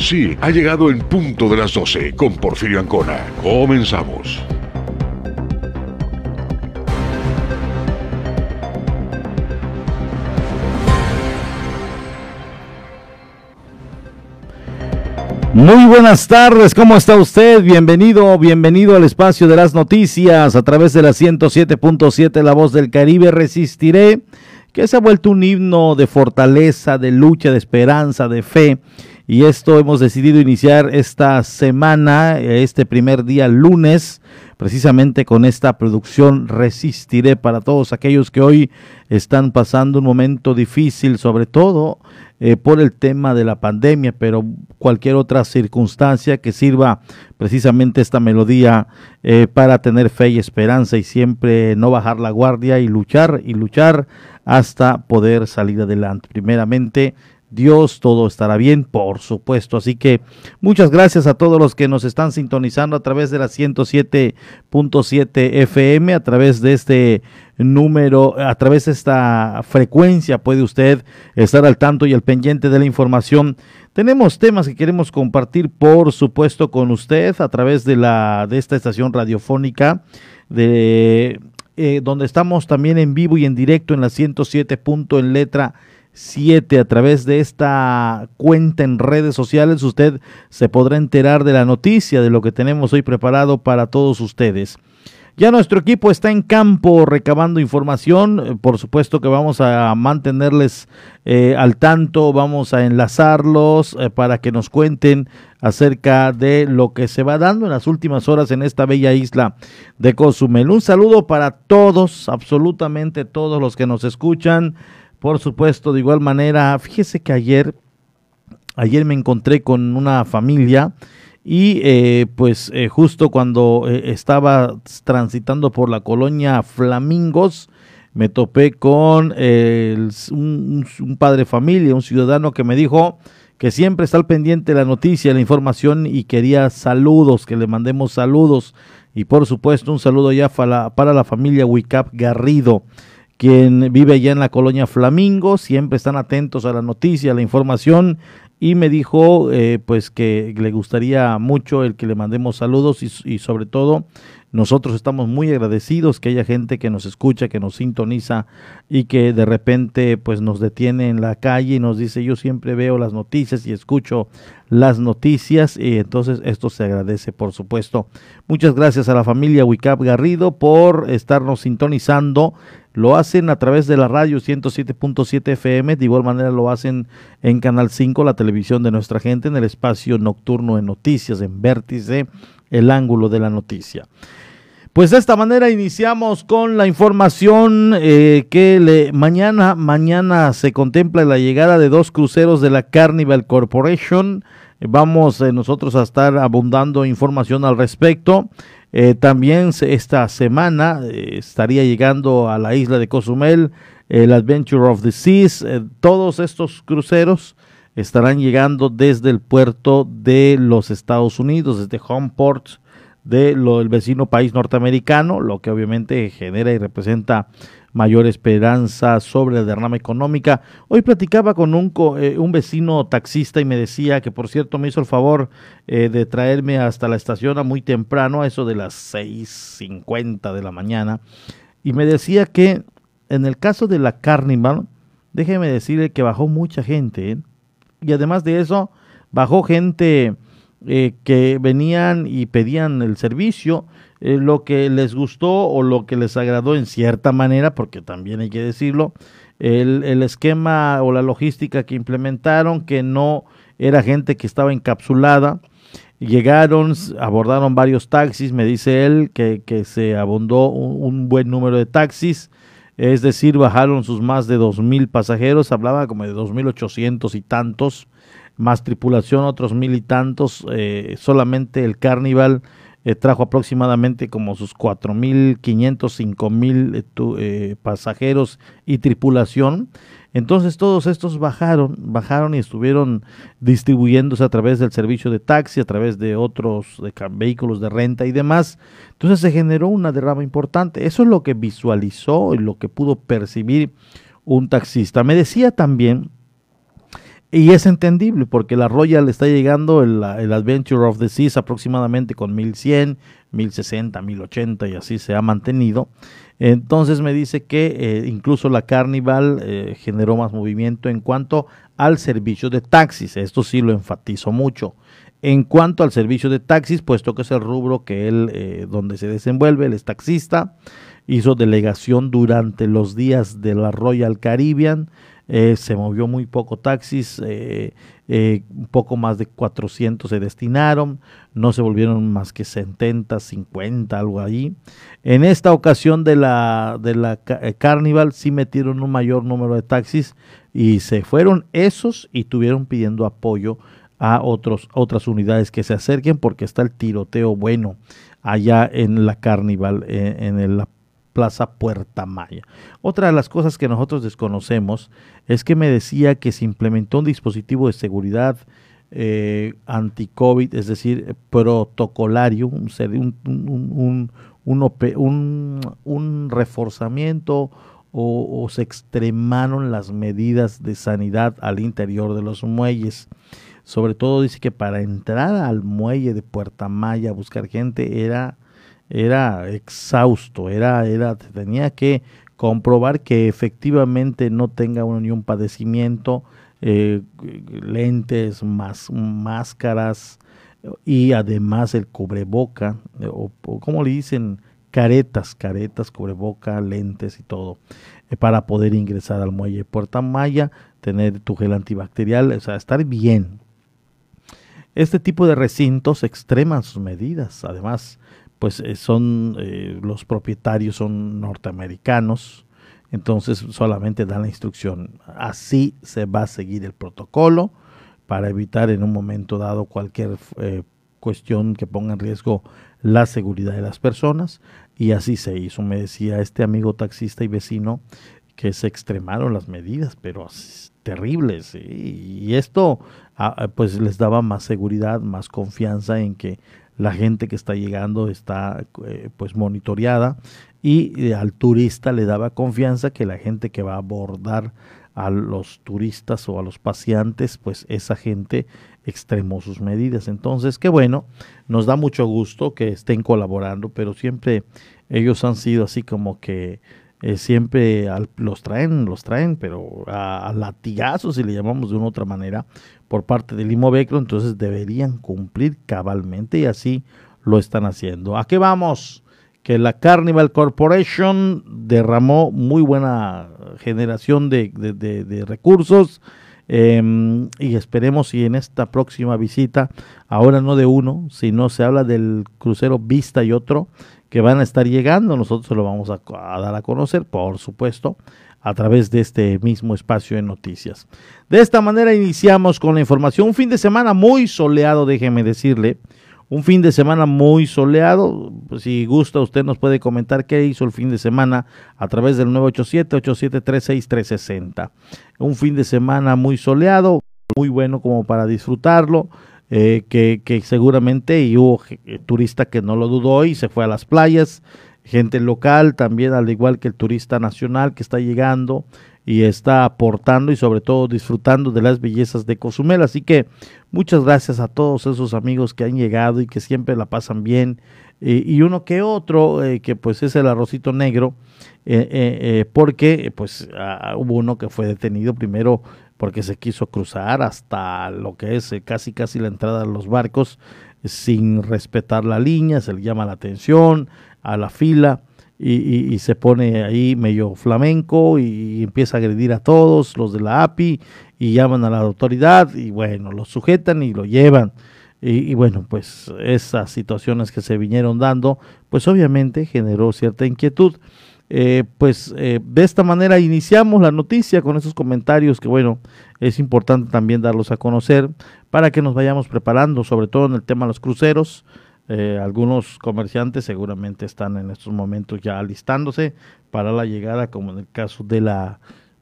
Sí, ha llegado en punto de las 12 con Porfirio Ancona. Comenzamos. Muy buenas tardes, ¿cómo está usted? Bienvenido, bienvenido al espacio de las noticias a través de la 107.7 La Voz del Caribe. Resistiré, que se ha vuelto un himno de fortaleza, de lucha, de esperanza, de fe. Y esto hemos decidido iniciar esta semana, este primer día lunes, precisamente con esta producción Resistiré para todos aquellos que hoy están pasando un momento difícil, sobre todo eh, por el tema de la pandemia, pero cualquier otra circunstancia que sirva precisamente esta melodía eh, para tener fe y esperanza y siempre no bajar la guardia y luchar y luchar hasta poder salir adelante. Primeramente, Dios, todo estará bien, por supuesto. Así que muchas gracias a todos los que nos están sintonizando a través de la 107.7 FM, a través de este número, a través de esta frecuencia puede usted estar al tanto y al pendiente de la información. Tenemos temas que queremos compartir, por supuesto, con usted a través de la de esta estación radiofónica de eh, donde estamos también en vivo y en directo en la 107. en letra 7 a través de esta cuenta en redes sociales usted se podrá enterar de la noticia de lo que tenemos hoy preparado para todos ustedes. Ya nuestro equipo está en campo recabando información. Eh, por supuesto que vamos a mantenerles eh, al tanto, vamos a enlazarlos eh, para que nos cuenten acerca de lo que se va dando en las últimas horas en esta bella isla de Cozumel. Un saludo para todos, absolutamente todos los que nos escuchan por supuesto, de igual manera, fíjese que ayer, ayer me encontré con una familia y eh, pues eh, justo cuando eh, estaba transitando por la colonia Flamingos, me topé con un, un, padre familia, un ciudadano que me dijo que siempre está al pendiente la noticia, la información y quería saludos, que le mandemos saludos. Y por supuesto un saludo ya para, para la familia Wicap Garrido quien vive allá en la colonia Flamingo, siempre están atentos a la noticia, a la información y me dijo eh, pues que le gustaría mucho el que le mandemos saludos y, y, sobre todo nosotros estamos muy agradecidos que haya gente que nos escucha, que nos sintoniza y que de repente pues nos detiene en la calle y nos dice yo siempre veo las noticias y escucho las noticias y entonces esto se agradece por supuesto. Muchas gracias a la familia Wicap Garrido por estarnos sintonizando lo hacen a través de la radio 107.7 FM, de igual manera lo hacen en Canal 5, la televisión de nuestra gente, en el espacio nocturno de noticias, en Vértice, el ángulo de la noticia. Pues de esta manera iniciamos con la información eh, que mañana, mañana se contempla la llegada de dos cruceros de la Carnival Corporation. Vamos eh, nosotros a estar abundando información al respecto. Eh, también esta semana estaría llegando a la isla de Cozumel el Adventure of the Seas. Todos estos cruceros estarán llegando desde el puerto de los Estados Unidos, desde Homeport del vecino país norteamericano, lo que obviamente genera y representa mayor esperanza sobre la derrama económica. Hoy platicaba con un, eh, un vecino taxista y me decía que por cierto me hizo el favor eh, de traerme hasta la estación a muy temprano, a eso de las 6.50 de la mañana, y me decía que en el caso de la Carnival, déjeme decirle que bajó mucha gente, ¿eh? y además de eso, bajó gente que venían y pedían el servicio, eh, lo que les gustó o lo que les agradó en cierta manera, porque también hay que decirlo, el, el esquema o la logística que implementaron, que no era gente que estaba encapsulada, llegaron, abordaron varios taxis, me dice él que, que se abundó un, buen número de taxis, es decir, bajaron sus más de dos mil pasajeros, hablaba como de dos mil ochocientos y tantos, más tripulación otros mil y tantos, eh, solamente el Carnival eh, trajo aproximadamente como sus 4.500, 5.000 eh, eh, pasajeros y tripulación. Entonces todos estos bajaron, bajaron y estuvieron distribuyéndose a través del servicio de taxi, a través de otros vehículos de renta y demás. Entonces se generó una derrama importante. Eso es lo que visualizó y lo que pudo percibir un taxista. Me decía también Y es entendible porque la Royal está llegando, el, el, Adventure of the Seas aproximadamente con 1100, 1060, 1080 y así se ha mantenido. Entonces me dice que eh, incluso la Carnival eh, generó más movimiento en cuanto al servicio de taxis. Esto sí lo enfatizo mucho. En cuanto al servicio de taxis, puesto que es el rubro que él, eh, donde se desenvuelve, él es taxista, hizo delegación durante los días de la Royal Caribbean, eh, se movió muy poco taxis, eh, un poco más de 400 se destinaron, no se volvieron más que 70, 50, algo ahí. En esta ocasión de la, de la Carnival sí metieron un mayor número de taxis y se fueron esos y tuvieron pidiendo apoyo a otros, otras unidades que se acerquen porque está el tiroteo bueno allá en la Carnival, eh, en, la Plaza Puerta Maya. Otra de las cosas que nosotros desconocemos es que me decía que se implementó un dispositivo de seguridad eh, anti-COVID, es decir, protocolario, un, un, un, un reforzamiento o, o, se extremaron las medidas de sanidad al interior de los muelles. Sobre todo dice que para entrar al muelle de Puerta Maya a buscar gente era, era exhausto, era, era, tenía que comprobar que efectivamente no tenga ni un padecimiento, eh, lentes, más, máscaras y además el cubreboca, o, como le dicen, caretas, caretas, cubreboca, lentes y todo, eh, para poder ingresar al muelle Puerta Maya, tener tu gel antibacterial, o sea, estar bien, este tipo de recintos extreman sus medidas. Además, pues eh, son eh, los propietarios son norteamericanos, entonces solamente dan la instrucción. Así se va a seguir el protocolo para evitar en un momento dado cualquier eh, cuestión que ponga en riesgo la seguridad de las personas y así se hizo. Me decía este amigo taxista y vecino que se extremaron las medidas, pero terribles. Y esto pues les daba más seguridad, más confianza en que la gente que está llegando está eh, pues monitoreada y eh, al turista le daba confianza que la gente que va a abordar a los turistas o a los paseantes, pues esa gente extremó sus medidas. Entonces, qué bueno, nos da mucho gusto que estén colaborando, pero siempre ellos han sido así como que eh, siempre los traen, los traen, pero a, latigazos, si le llamamos de una otra manera, por parte del Imovecro, entonces deberían cumplir cabalmente y así lo están haciendo. ¿A qué vamos? Que la Carnival Corporation derramó muy buena generación de, de, recursos em, y esperemos si en esta próxima visita, ahora no de uno, sino se habla del crucero Vista y otro, que van a estar llegando. Nosotros lo vamos a, dar a conocer, por supuesto, a través de este mismo espacio de noticias. De esta manera iniciamos con la información. Un fin de semana muy soleado, déjeme decirle. Un fin de semana muy soleado. Si gusta, usted nos puede comentar qué hizo el fin de semana a través del 987-8736-360. Un fin de semana muy soleado, muy bueno como para disfrutarlo. Eh, que, seguramente y hubo eh, turista que no lo dudó y se fue a las playas, gente local también, al igual que el turista nacional que está llegando y está aportando y sobre todo disfrutando de las bellezas de Cozumel. Así que muchas gracias a todos esos amigos que han llegado y que siempre la pasan bien. Eh, y uno que otro, que pues es el arrocito negro, porque pues ah, hubo uno que fue detenido primero porque se quiso cruzar hasta lo que es eh, casi casi la entrada de los barcos sin respetar la línea, se le llama la atención a la fila y, se pone ahí medio flamenco y, empieza a agredir a todos los de la API y llaman a la autoridad y bueno, lo sujetan y lo llevan. Y, y, bueno, pues esas situaciones que se vinieron dando, pues obviamente generó cierta inquietud. Eh, pues eh, de esta manera iniciamos la noticia con esos comentarios que bueno, es importante también darlos a conocer para que nos vayamos preparando, sobre todo en el tema de los cruceros. Eh, algunos comerciantes seguramente están en estos momentos ya alistándose para la llegada, como en el caso de la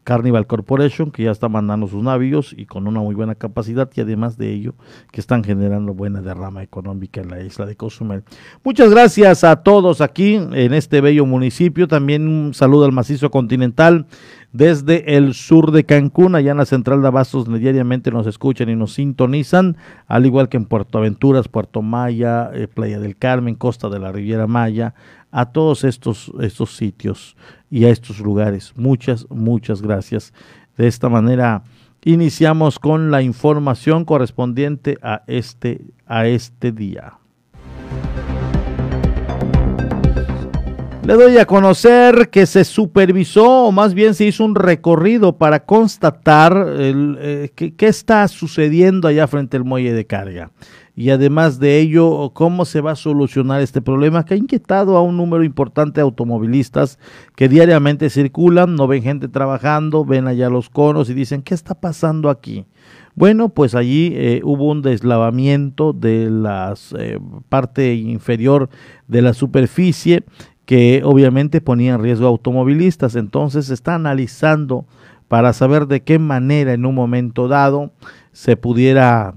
Carnival Corporation, que ya está mandando sus navíos y con una muy buena capacidad y además de ello que están generando buena derrama económica en la isla de Cozumel. Muchas gracias a todos aquí en este bello municipio. También un saludo al macizo continental desde el sur de Cancún, allá en la central de Abastos, diariamente nos escuchan y nos sintonizan, al igual que en Puerto Aventuras, Puerto Maya, eh, Playa del Carmen, Costa de la Riviera Maya, a todos estos, estos sitios y a estos lugares. Muchas, muchas gracias. De esta manera iniciamos con la información correspondiente a este, a este día. Le doy a conocer que se supervisó, o más bien se hizo un recorrido para constatar eh, qué está sucediendo allá frente al muelle de carga. Y además de ello, cómo se va a solucionar este problema que ha inquietado a un número importante de automovilistas que diariamente circulan, no ven gente trabajando, ven allá los conos y dicen, ¿qué está pasando aquí? Bueno, pues allí eh, hubo un deslavamiento de la eh, parte inferior de la superficie que obviamente ponía en riesgo a automovilistas. Entonces se está analizando para saber de qué manera en un momento dado se pudiera,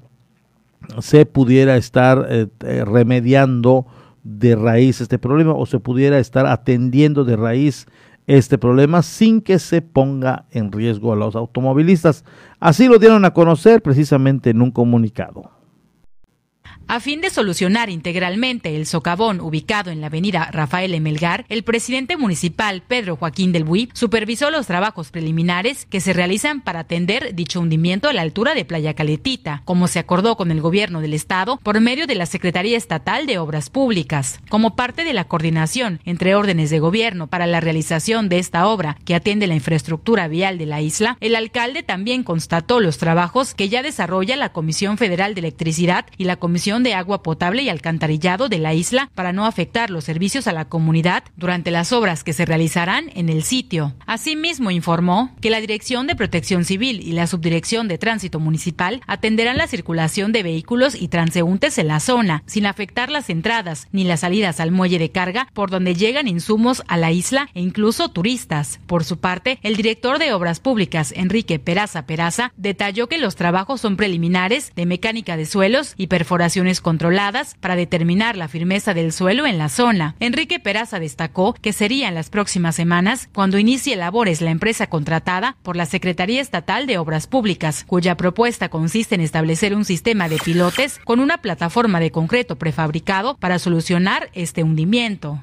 se pudiera estar eh, eh, remediando de raíz este problema o se pudiera estar atendiendo de raíz este problema sin que se ponga en riesgo a los automovilistas. Así lo dieron a conocer precisamente en un comunicado. A fin de solucionar integralmente el socavón ubicado en la avenida Rafael Emelgar, el presidente municipal Pedro Joaquín del Buy supervisó los trabajos preliminares que se realizan para atender dicho hundimiento a la altura de Playa Caletita, como se acordó con el gobierno del estado por medio de la Secretaría Estatal de Obras Públicas. Como parte de la coordinación entre órdenes de gobierno para la realización de esta obra que atiende la infraestructura vial de la isla, el alcalde también constató los trabajos que ya desarrolla la Comisión Federal de Electricidad y la Comisión de agua potable y alcantarillado de la isla para no afectar los servicios a la comunidad durante las obras que se realizarán en el sitio. Asimismo, informó que la Dirección de Protección Civil y la Subdirección de Tránsito Municipal atenderán la circulación de vehículos y transeúntes en la zona, sin afectar las entradas ni las salidas al muelle de carga por donde llegan insumos a la isla e incluso turistas. Por su parte, el director de Obras Públicas, Enrique Peraza Peraza, detalló que los trabajos son preliminares de mecánica de suelos y controladas para determinar la firmeza del suelo en la zona. Enrique Peraza destacó que sería en las próximas semanas cuando inicie labores la empresa contratada por la Secretaría Estatal de Obras Públicas, cuya propuesta consiste en establecer un sistema de pilotes con una plataforma de concreto prefabricado para solucionar este hundimiento.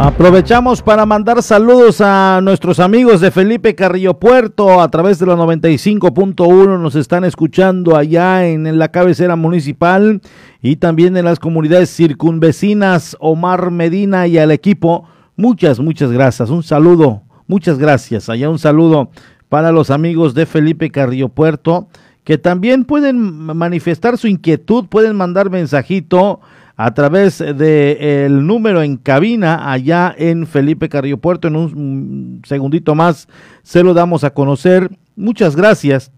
Aprovechamos para mandar saludos a nuestros amigos de Felipe Carrillo Puerto a través de la 95.1. Nos están escuchando allá en la cabecera municipal y también en las comunidades circunvecinas. Omar Medina y al equipo, muchas, muchas gracias. Un saludo, muchas gracias. Allá un saludo para los amigos de Felipe Carrillo Puerto que también pueden manifestar su inquietud, pueden mandar mensajito a través del número en cabina allá en Felipe Carrillo Puerto. En un segundito más se lo damos a conocer. Muchas gracias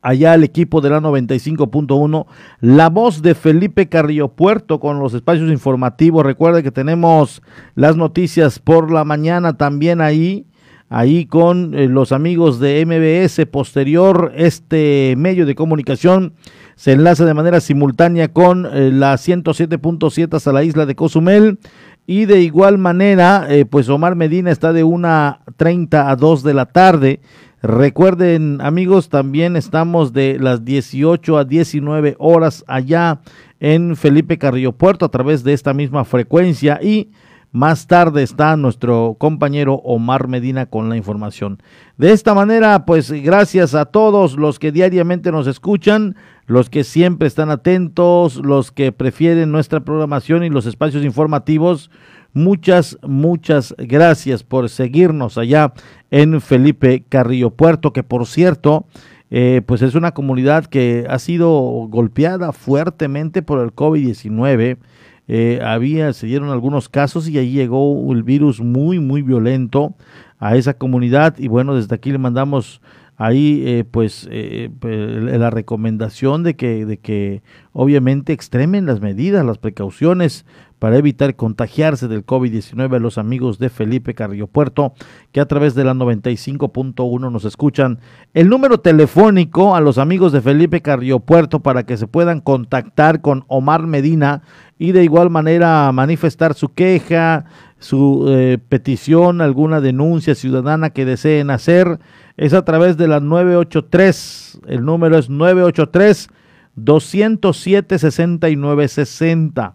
allá al equipo de la 95.1, la voz de Felipe Carrillo Puerto con los espacios informativos. Recuerde que tenemos las noticias por la mañana también ahí, ahí con eh, los amigos de MBS posterior, este medio de comunicación se enlaza de manera simultánea con eh, la 107.7 hasta la isla de Cozumel. Y de igual manera, eh, pues Omar Medina está de 1.30 a 2 de la tarde. Recuerden, amigos, también estamos de las 18 a 19 horas allá en Felipe Carrillo Puerto a través de esta misma frecuencia y más tarde está nuestro compañero Omar Medina con la información. De esta manera, pues gracias a todos los que diariamente nos escuchan los que siempre están atentos, los que prefieren nuestra programación y los espacios informativos. Muchas, muchas gracias por seguirnos allá en Felipe Carrillo Puerto, que por cierto, eh, pues es una comunidad que ha sido golpeada fuertemente por el COVID-19. Eh, había, se dieron algunos casos y ahí llegó el virus muy, muy violento a esa comunidad. Y bueno, desde aquí le mandamos ahí eh, pues eh, la recomendación de que, de que obviamente extremen las medidas, las precauciones para evitar contagiarse del COVID-19 a los amigos de Felipe Carrillo Puerto, que a través de la 95.1 nos escuchan. El número telefónico a los amigos de Felipe Carrillo Puerto para que se puedan contactar con Omar Medina y de igual manera manifestar su queja, su eh, petición, alguna denuncia ciudadana que deseen hacer, es a través de la 983. El número es 983 207 6960.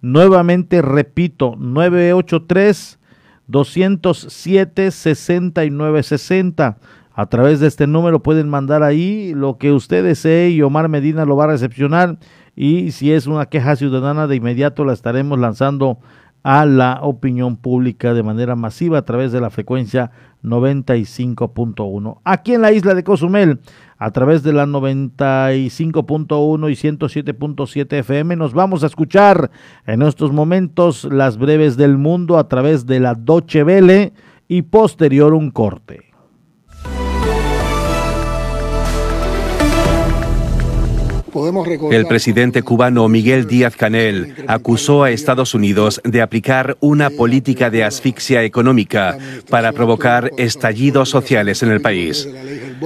Nuevamente repito, 983 207 6960. A través de este número pueden mandar ahí lo que usted desee y Omar Medina lo va a recepcionar. Y si es una queja ciudadana, de inmediato la estaremos lanzando a la opinión pública de manera masiva a través de la frecuencia 95.1. Aquí en la isla de Cozumel, a través de la 95.1 y 107.7 FM, nos vamos a escuchar en estos momentos las breves del mundo a través de la Doche Vele y posterior un corte. El presidente cubano Miguel Díaz Canel acusó a Estados Unidos de aplicar una política de asfixia económica para provocar estallidos sociales en el país.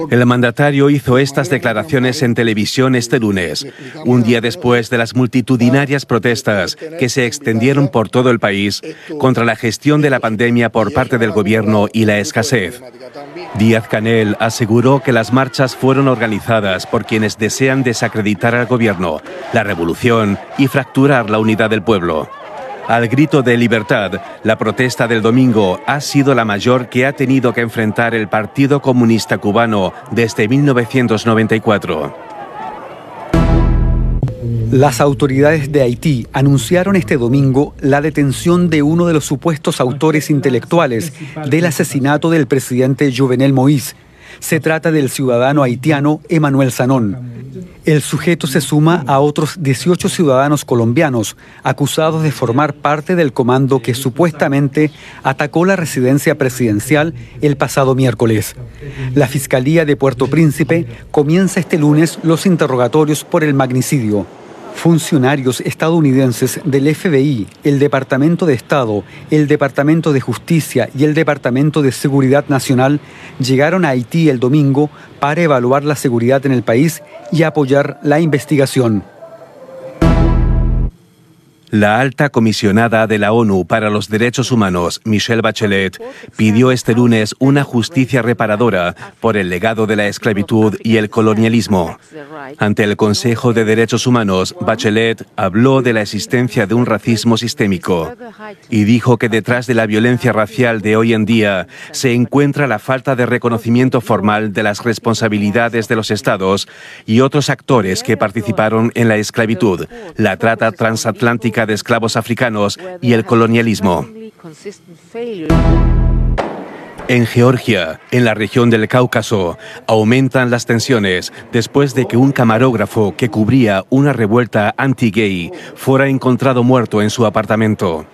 El mandatario hizo estas declaraciones en televisión este lunes, un día después de las multitudinarias protestas que se extendieron por todo el país contra la gestión de la pandemia por parte del gobierno y la escasez. Díaz Canel aseguró que las marchas fueron organizadas por quienes desean desacreditar al gobierno, la revolución y fracturar la unidad del pueblo. Al grito de libertad, la protesta del domingo ha sido la mayor que ha tenido que enfrentar el Partido Comunista Cubano desde 1994. Las autoridades de Haití anunciaron este domingo la detención de uno de los supuestos autores intelectuales del asesinato del presidente Jovenel Moïse. Se trata del ciudadano haitiano Emmanuel Sanón. El sujeto se suma a otros 18 ciudadanos colombianos acusados de formar parte del comando que supuestamente atacó la residencia presidencial el pasado miércoles. La Fiscalía de Puerto Príncipe comienza este lunes los interrogatorios por el magnicidio. Funcionarios estadounidenses del FBI, el Departamento de Estado, el Departamento de Justicia y el Departamento de Seguridad Nacional llegaron a Haití el domingo para evaluar la seguridad en el país y apoyar la investigación. La alta comisionada de la ONU para los Derechos Humanos, Michelle Bachelet, pidió este lunes una justicia reparadora por el legado de la esclavitud y el colonialismo. Ante el Consejo de Derechos Humanos, Bachelet habló de la existencia de un racismo sistémico y dijo que detrás de la violencia racial de hoy en día se encuentra la falta de reconocimiento formal de las responsabilidades de los estados y otros actores que participaron en la esclavitud, la trata transatlántica de esclavos africanos y el colonialismo. En Georgia, en la región del Cáucaso, aumentan las tensiones después de que un camarógrafo que cubría una revuelta anti-gay fuera encontrado muerto en su apartamento.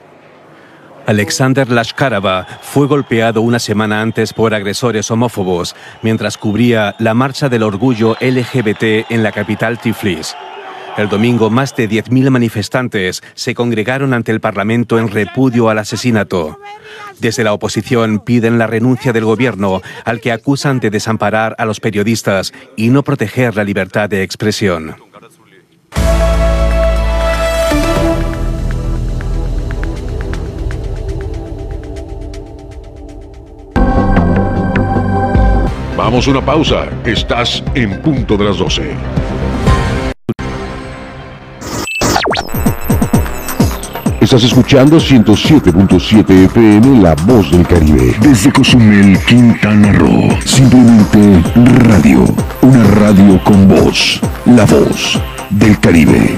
Alexander Lashkarova fue golpeado una semana antes por agresores homófobos mientras cubría la marcha del orgullo LGBT en la capital Tiflis. El domingo, más de 10.000 manifestantes se congregaron ante el Parlamento en repudio al asesinato. Desde la oposición piden la renuncia del gobierno, al que acusan de desamparar a los periodistas y no proteger la libertad de expresión. Vamos a una pausa. Estás en punto de las 12. Estás escuchando 107.7 FM La Voz del Caribe. Desde Cozumel, Quintana Roo. Simplemente radio. Una radio con voz. La Voz del Caribe.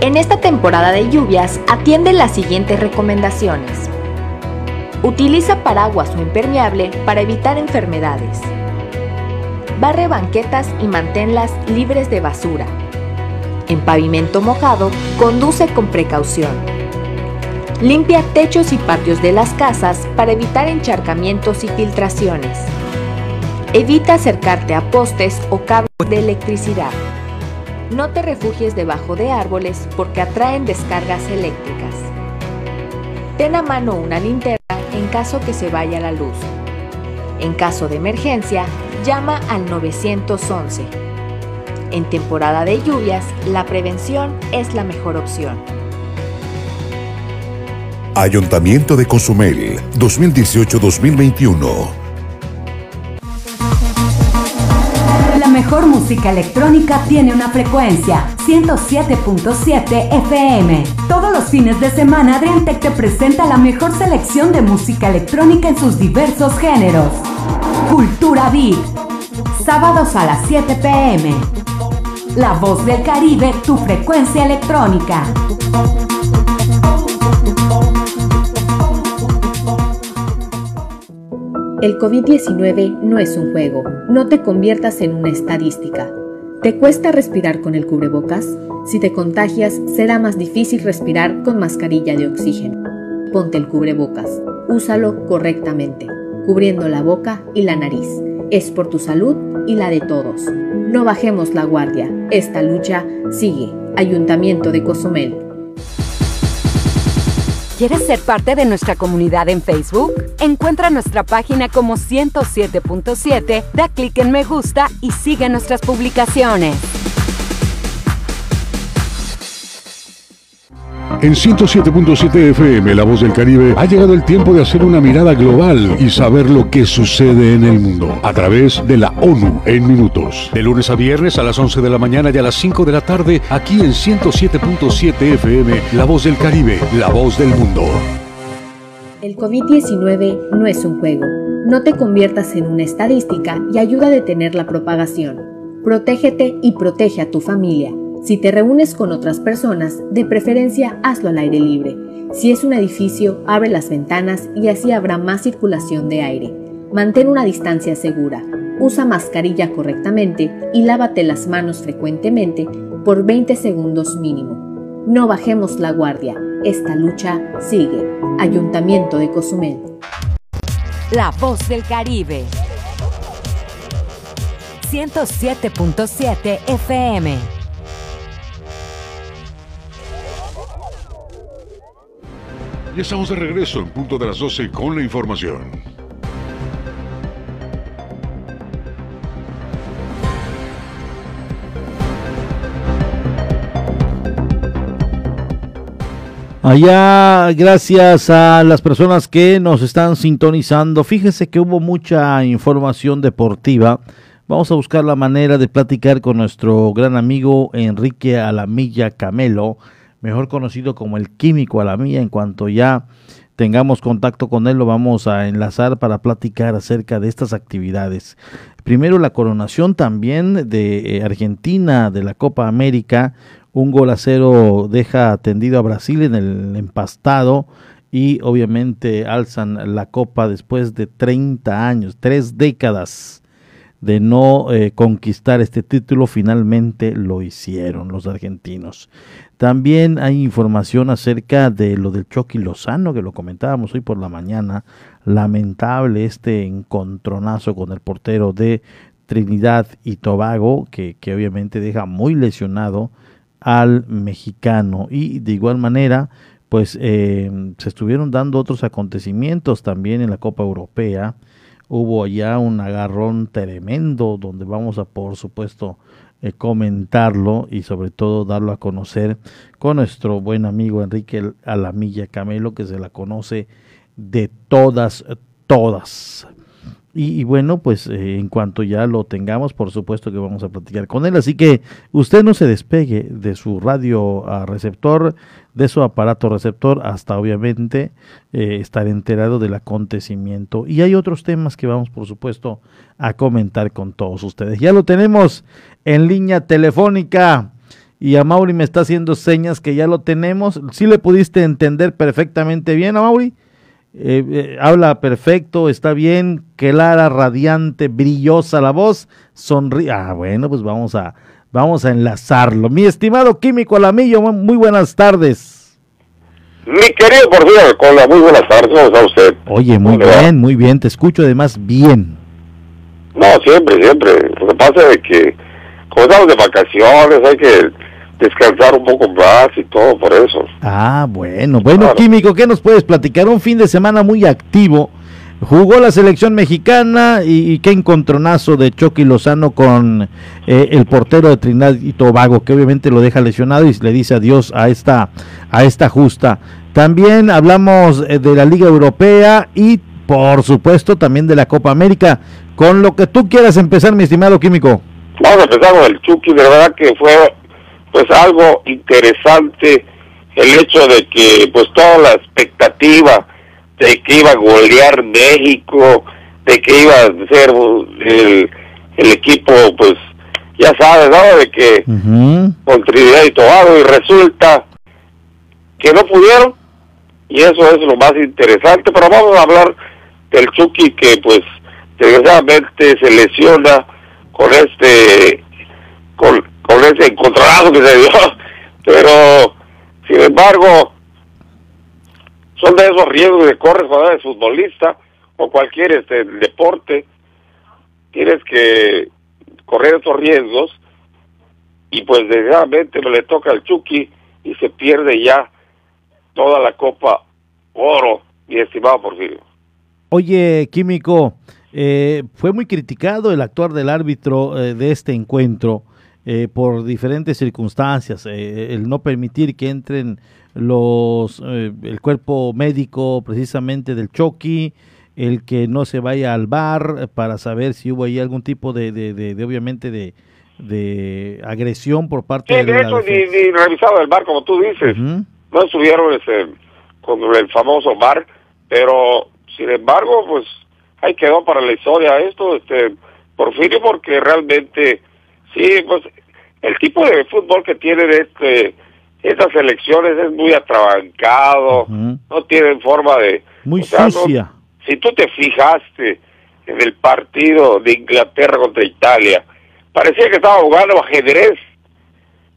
En esta temporada de lluvias, atiende las siguientes recomendaciones. Utiliza paraguas o impermeable para evitar enfermedades. Barre banquetas y manténlas libres de basura en pavimento mojado, conduce con precaución. Limpia techos y patios de las casas para evitar encharcamientos y filtraciones. Evita acercarte a postes o cables de electricidad. No te refugies debajo de árboles porque atraen descargas eléctricas. Ten a mano una linterna en caso que se vaya la luz. En caso de emergencia, llama al 911. En temporada de lluvias, la prevención es la mejor opción. Ayuntamiento de Cozumel, 2018-2021. La mejor música electrónica tiene una frecuencia, 107.7 FM. Todos los fines de semana Adriantec te presenta la mejor selección de música electrónica en sus diversos géneros. Cultura Beat. Sábados a las 7 pm. La voz del Caribe, tu frecuencia electrónica. El COVID-19 no es un juego. No te conviertas en una estadística. ¿Te cuesta respirar con el cubrebocas? Si te contagias, será más difícil respirar con mascarilla de oxígeno. Ponte el cubrebocas. Úsalo correctamente, cubriendo la boca y la nariz. Es por tu salud y la de todos. No bajemos la guardia. Esta lucha sigue. Ayuntamiento de Cozumel. ¿Quieres ser parte de nuestra comunidad en Facebook? Encuentra nuestra página como 107.7, da clic en me gusta y sigue nuestras publicaciones. En 107.7 FM, La Voz del Caribe, ha llegado el tiempo de hacer una mirada global y saber lo que sucede en el mundo a través de la ONU en minutos. De lunes a viernes a las 11 de la mañana y a las 5 de la tarde, aquí en 107.7 FM, La Voz del Caribe, la voz del mundo. El COVID-19 no es un juego. No te conviertas en una estadística y ayuda a detener la propagación. Protégete y protege a tu familia. Si te reúnes con otras personas, de preferencia hazlo al aire libre. Si es un edificio, abre las ventanas y así habrá más circulación de aire. Mantén una distancia segura. Usa mascarilla correctamente y lávate las manos frecuentemente por 20 segundos mínimo. No bajemos la guardia. Esta lucha sigue. Ayuntamiento de Cozumel. La voz del Caribe. 107.7 FM. Ya estamos de regreso en punto de las 12 con la información. Allá, gracias a las personas que nos están sintonizando. Fíjese que hubo mucha información deportiva. Vamos a buscar la manera de platicar con nuestro gran amigo Enrique Alamilla Camelo mejor conocido como el químico a la mía. En cuanto ya tengamos contacto con él, lo vamos a enlazar para platicar acerca de estas actividades. Primero la coronación también de eh, Argentina de la Copa América. Un gol a cero deja atendido a Brasil en el empastado y obviamente alzan la copa después de 30 años, tres décadas de no eh, conquistar este título, finalmente lo hicieron los argentinos. También hay información acerca de lo del Chucky Lozano, que lo comentábamos hoy por la mañana. Lamentable este encontronazo con el portero de Trinidad y Tobago, que, que obviamente deja muy lesionado al mexicano. Y de igual manera, pues eh, se estuvieron dando otros acontecimientos también en la Copa Europea. Hubo ya un agarrón tremendo donde vamos a, por supuesto, eh, comentarlo y sobre todo darlo a conocer con nuestro buen amigo Enrique Alamilla Camelo, que se la conoce de todas, todas. Y, bueno, pues eh, en cuanto ya lo tengamos, por supuesto que vamos a platicar con él. Así que usted no se despegue de su radio a receptor, de su aparato receptor, hasta obviamente eh, estar enterado del acontecimiento. Y hay otros temas que vamos, por supuesto, a comentar con todos ustedes. Ya lo tenemos en línea telefónica. Y a Mauri me está haciendo señas que ya lo tenemos. Si le pudiste entender perfectamente bien a Mauri? Eh, eh, habla perfecto, está bien, clara, radiante, brillosa la voz, sonríe. Ah, bueno, pues vamos a, vamos a enlazarlo. Mi estimado Químico Alamillo, muy buenas tardes. Mi querido Porfirio Cola, muy buenas tardes, ¿cómo está usted? Oye, muy bien, muy bien, te escucho además bien. No, siempre, siempre. Lo que pasa es que, como estamos de vacaciones, hay que descansar un poco más y todo por eso. Ah, bueno, bueno, Químico, ¿qué nos puedes platicar? Un fin de semana muy activo. Jugó la selección mexicana y, qué encontronazo de Chucky Lozano con eh, el portero de Trinidad y Tobago, que obviamente lo deja lesionado y le dice adiós a esta, a esta justa. También hablamos eh, de la Liga Europea y por supuesto también de la Copa América. Con lo que tú quieras empezar, mi estimado químico. Vamos a empezar con el Chucky, de verdad que fue pues algo interesante el hecho de que pues toda la expectativa de que iba a golear México, de que iba a ser el, el equipo pues ya sabes, ¿no? De que con Trinidad y Tobago y resulta que no pudieron y eso es lo más interesante, pero vamos a hablar del Chucky que pues desgraciadamente se lesiona con este con, con ese encontrado que se dio, pero sin embargo son de esos riesgos que corres cuando eres futbolista o cualquier este deporte, tienes que correr esos riesgos y pues desgraciadamente me le toca al Chucky y se pierde ya toda la Copa Oro, mi estimado Porfirio. Oye, Químico, eh, fue muy criticado el actuar del árbitro eh, de este encuentro eh, por diferentes circunstancias, el no permitir que entren los el cuerpo médico precisamente del Chucky, el que no se vaya al bar para saber si hubo ahí algún tipo de, de, obviamente de, de agresión por parte de, de eso ni, revisado el bar como tú dices. No estuvieron ese, con el famoso bar pero sin embargo, pues ahí quedó para la historia esto, este Porfirio, porque realmente, sí, pues el tipo de fútbol que tienen este estas elecciones es muy atrabancado, no tienen forma de... Muy sucia. si tú te fijaste en el partido de Inglaterra contra Italia, parecía que estaba jugando ajedrez.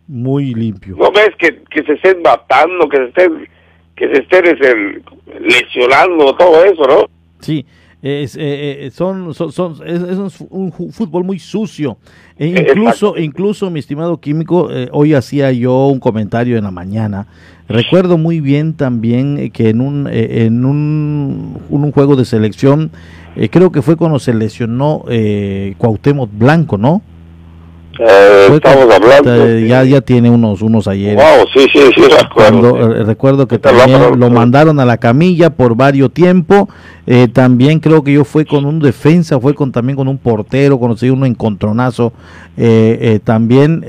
Muy limpio. ¿No ves que, que se estén matando, que se estén que se estén lesionando, todo eso, ¿no? Sí, es, eh, eh, son, son, son es, un fútbol muy sucio. E incluso, incluso, mi estimado químico, eh, hoy hacía yo un comentario en la mañana. Recuerdo muy bien también que en un, en un, un, juego de selección, creo que fue cuando se lesionó Cuauhtémoc Blanco, ¿no? Eh, estamos hablando. Ya, ya tiene unos, unos ayer. Wow, sí, sí, sí, recuerdo. Eh, recuerdo que también lo mandaron a la camilla por varios tiempo. Eh, también creo que yo fue con un defensa, fue con también con un portero, conocí uno encontronazo. Eh, también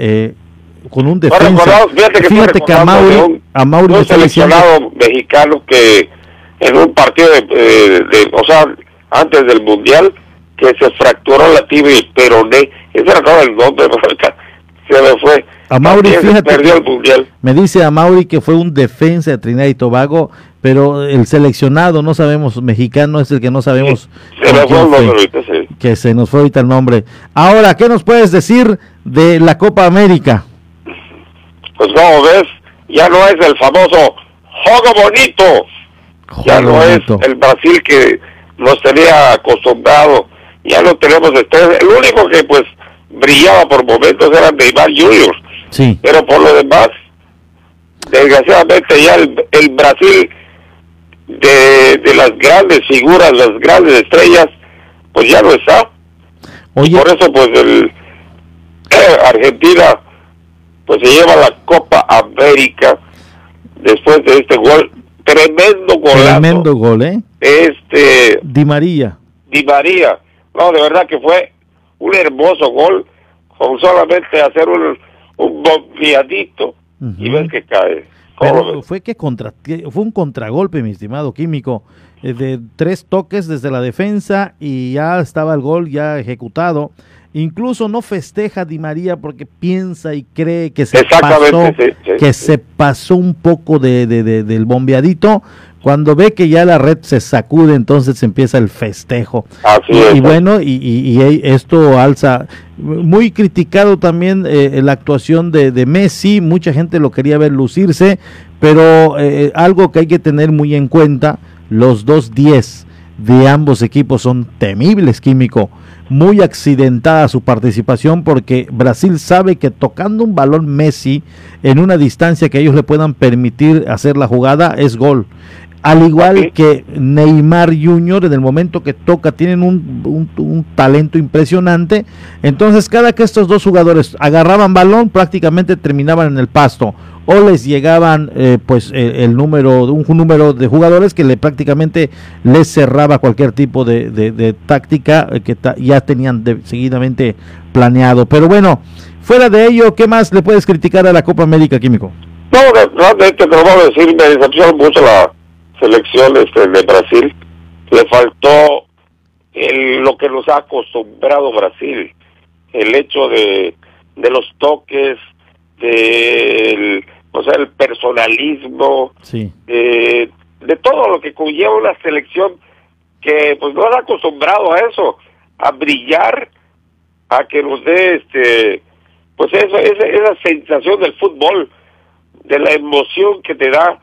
con un defensa. fíjate que, a Mauri, a Mauri un seleccionado mexicano que en un partido de, de, o sea, antes del mundial, que se fracturó la tibia y peroné ese era el nombre, se me fue. A Mauri, fíjate, perdió el mundial. Me dice a Mauri que fue un defensa de Trinidad y Tobago, pero el seleccionado, no sabemos, mexicano es el que no sabemos. se nos fue el nombre ahorita, sí. Que se nos fue ahorita el nombre. Ahora, ¿qué nos puedes decir de la Copa América? Pues como ves, ya no es el famoso juego bonito. ya no es el Brasil que nos tenía acostumbrado. Ya no tenemos estrés. El único que pues brillaba por momentos era Neymar Junior. Sí. Pero por lo demás, desgraciadamente ya el, Brasil de, de, las grandes figuras, las grandes estrellas, pues ya no está. Por eso pues el Argentina pues se lleva la Copa América después de este gol, tremendo gol. Tremendo gol, ¿eh? Este Di María. Di María. No, de verdad que fue un hermoso gol con solamente hacer un, un y ves que cae. Pero fue que contra, fue un contragolpe, mi estimado químico. De tres toques desde la defensa y ya estaba el gol ya ejecutado. Incluso no festeja Di María porque piensa y cree que se pasó, que se pasó un poco de, del bombeadito. Cuando ve que ya la red se sacude, entonces empieza el festejo. y, bueno, y, esto alza. Muy criticado también eh, la actuación de, Messi. Mucha gente lo quería ver lucirse, pero eh, algo que hay que tener muy en cuenta: los dos 10 de ambos equipos son temibles, Químico muy accidentada su participación porque Brasil sabe que tocando un balón Messi en una distancia que ellos le puedan permitir hacer la jugada es gol. Al igual que Neymar Jr., en el momento que toca, tienen un, un, talento impresionante. Entonces, cada que estos dos jugadores agarraban balón, prácticamente terminaban en el pasto o les llegaban eh, pues el número un número de jugadores que le prácticamente les cerraba cualquier tipo de, táctica eh, que ya tenían seguidamente planeado. Pero bueno fuera de ello qué más le puedes criticar a la Copa América Químico no realmente te lo voy a decir me decepcionó mucho la selección este de Brasil. Le faltó lo que nos ha acostumbrado Brasil el hecho de de los toques del o sea, el personalismo, de todo lo que conlleva una selección que pues no ha acostumbrado a eso, a brillar, a que nos dé este, pues eso, esa, esa sensación del fútbol, de la emoción que te da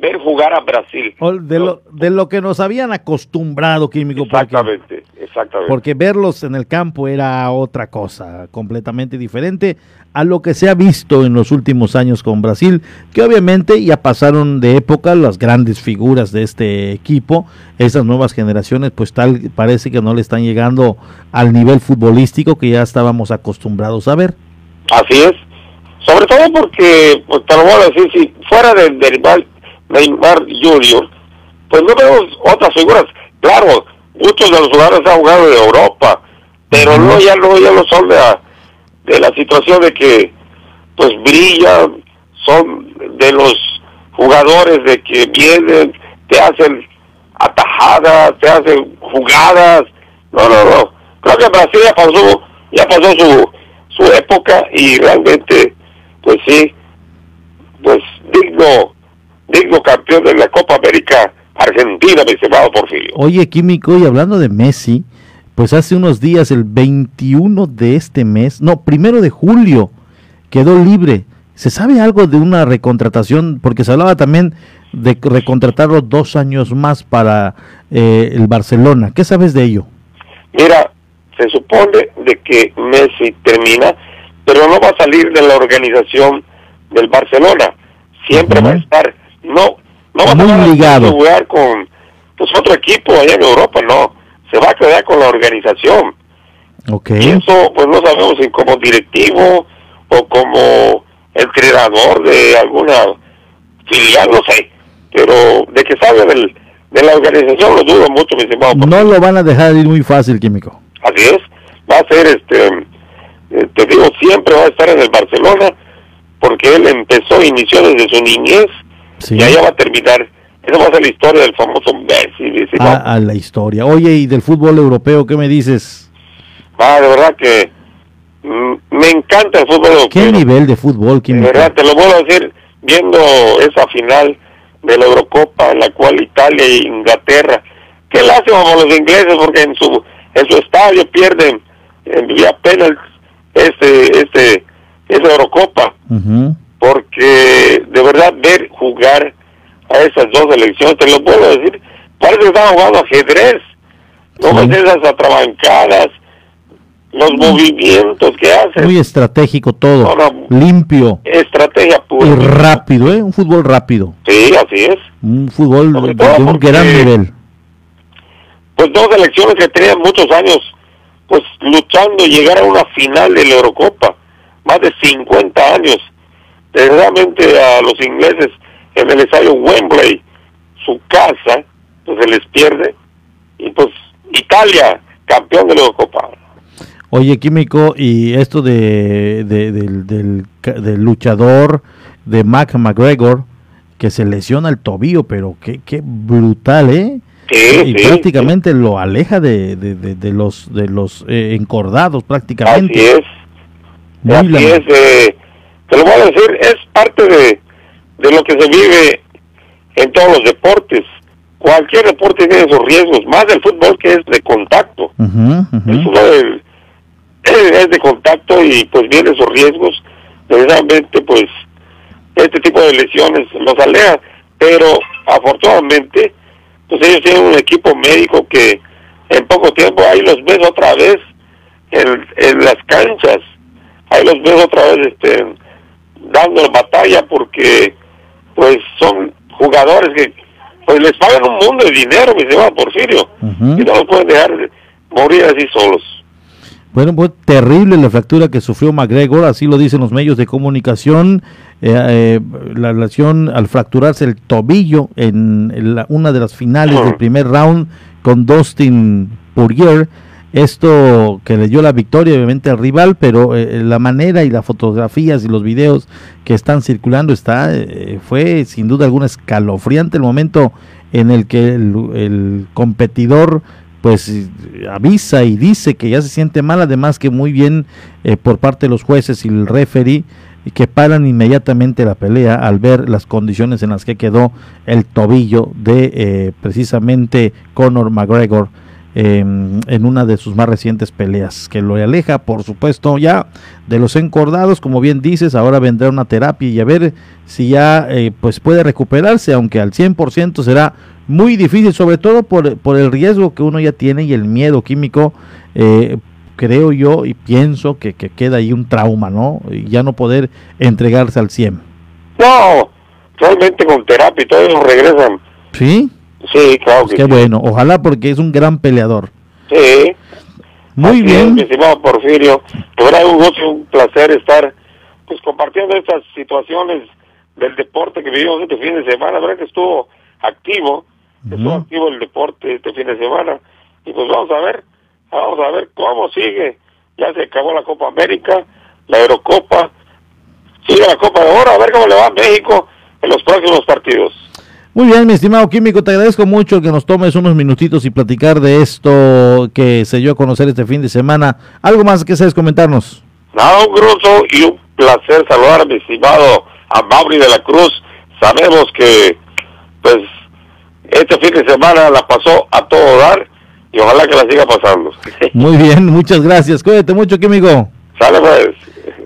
ver jugar a Brasil. De, lo, de lo que nos habían acostumbrado, Químico. Exactamente, exactamente. Porque verlos en el campo era otra cosa, completamente diferente a lo que se ha visto en los últimos años con Brasil, que obviamente ya pasaron de época las grandes figuras de este equipo, esas nuevas generaciones pues tal parece que no le están llegando al nivel futbolístico que ya estábamos acostumbrados a ver. Así es, sobre todo porque, pues te lo voy a decir, si fuera del, del Neymar Junior, pues no vemos otras figuras. Claro, muchos de los jugadores han jugado en Europa, pero no ya no ya no son de, de la situación de que pues brillan, son de los jugadores de que vienen, te hacen atajadas, te hacen jugadas. No, no, no. Creo que Brasil ya pasó, ya pasó su, su época y realmente, pues sí, pues digno digno campeón de la Copa América Argentina, mi estimado Porfirio. Oye, Químico, y hablando de Messi, pues hace unos días, el 21 de este mes, no, primero de julio, quedó libre. ¿Se sabe algo de una recontratación? Porque se hablaba también de recontratarlo dos años más para eh, el Barcelona. ¿Qué sabes de ello? Mira, se supone de que Messi termina, pero no va a salir de la organización del Barcelona. Siempre va a estar no, no va a jugar con pues, otro equipo allá en Europa, no. Se va a quedar con la organización. Okay. Y eso, pues no sabemos si como directivo o como entrenador de alguna filial, no sé. Pero de que salga del, de la organización lo dudo mucho, mi estimado. No lo van a dejar ir muy fácil, Químico. Así es. Va a ser, este, eh, te digo, siempre va a estar en el Barcelona porque él empezó, inició desde su niñez y allá va a terminar. Esa va a ser la historia del famoso Messi. Ah, a la historia. Oye, ¿y del fútbol europeo qué me dices? Ah, de verdad que mm, me encanta el fútbol europeo. ¿Qué nivel de fútbol? De verdad, te lo puedo decir viendo esa final de la Eurocopa en la cual Italia e Inglaterra, qué lástima por los ingleses porque en su en su estadio pierden en vía penal este este esa Eurocopa porque de verdad ver jugar a esas dos elecciones, te lo puedo decir, parece que están jugando ajedrez, no esas atrabancadas, los movimientos que hacen. Muy estratégico todo, limpio. Estrategia pura. Y rápido, ¿eh? Un fútbol rápido. Sí, así es. Un fútbol de, un gran nivel. Pues dos elecciones que tenían muchos años, pues luchando llegar a una final de la Eurocopa, más de 50 años desgraciadamente a los ingleses en el estadio Wembley, su casa, pues se les pierde. Y pues Italia, campeón de la Eurocopa. Oye, Químico, y esto de, del, del, luchador de Mac McGregor, que se lesiona el tobillo, pero qué, qué brutal, ¿eh? y prácticamente lo aleja de, de, los de los eh, encordados prácticamente. Así es. Así es. Eh, te lo voy a decir, es parte de, de lo que se vive en todos los deportes. Cualquier deporte tiene sus riesgos, más del fútbol que es de contacto. El fútbol es de contacto y pues viene sus riesgos. Precisamente pues este tipo de lesiones los aleja, pero afortunadamente pues ellos tienen un equipo médico que en poco tiempo ahí los ves otra vez en, en las canchas, ahí los ves otra vez este, dando batalla porque pues son jugadores que pues les pagan un mundo de dinero, mi señor Porfirio, y no los pueden dejar morir así solos. Bueno, fue terrible la fractura que sufrió McGregor, así lo dicen los medios de comunicación. Eh, eh, la relación al fracturarse el tobillo en una de las finales del primer round con Dustin Poirier. Esto que le dio la victoria obviamente al rival, pero eh, la manera y las fotografías y los videos que están circulando está fue sin duda alguna escalofriante el momento en el que el competidor pues avisa y dice que ya se siente mal, además que muy bien por parte de los jueces y el referee que paran inmediatamente la pelea al ver las condiciones en las que quedó el tobillo de eh, precisamente Conor McGregor em, en una de sus más recientes peleas, que lo aleja, por supuesto, ya de los encordados, como bien dices, ahora vendrá una terapia y a ver si ya eh, pues puede recuperarse, aunque al 100% será muy difícil, sobre todo por, por, el riesgo que uno ya tiene y el miedo químico eh, creo yo y pienso que, queda ahí un trauma, ¿no? Y ya no poder entregarse al 100. No, realmente con terapia y todo eso regresan. ¿Sí? Sí, claro que Qué bueno, ojalá porque es un gran peleador. Sí. Muy bien. mi estimado Porfirio, era un gusto un placer estar pues compartiendo estas situaciones del deporte que vivimos este fin de semana. La verdad que estuvo activo, estuvo activo el deporte este fin de semana. Y pues vamos a ver Vamos a ver cómo sigue. Ya se acabó la Copa América, la Eurocopa, sigue la Copa de Oro, a ver cómo le va a México en los próximos partidos. Muy bien, mi estimado Químico, te agradezco mucho que nos tomes unos minutitos y platicar de esto que se dio a conocer este fin de semana. ¿Algo más que seas comentarnos? Nada, un grosso y un placer saludar a mi estimado a Mauri de la Cruz. Sabemos que, pues, este fin de semana la pasó a todo dar y ojalá que la siga pasando. Muy bien, muchas gracias. Cuídate mucho, químico. Sale pues.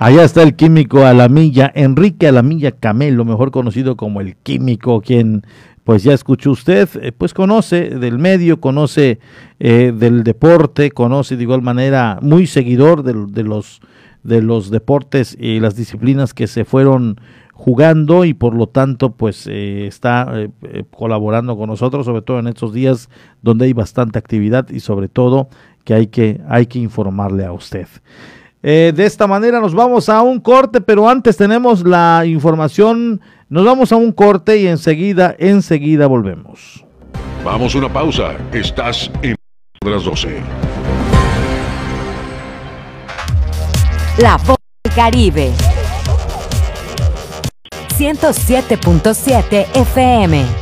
Allá está el químico Alamilla, Enrique Alamilla Camelo, mejor conocido como el químico, quien pues ya escuchó usted, eh, pues conoce del medio, conoce eh, del deporte, conoce de igual manera, muy seguidor de, los, de los deportes y las disciplinas que se fueron jugando y por lo tanto pues eh, está eh, colaborando con nosotros sobre todo en estos días donde hay bastante actividad y sobre todo que hay que hay que informarle a usted de esta manera nos vamos a un corte pero antes tenemos la información. Nos vamos a un corte y enseguida enseguida volvemos. Vamos a una pausa. Estás en las 12 la voz del Caribe. 107.7 FM.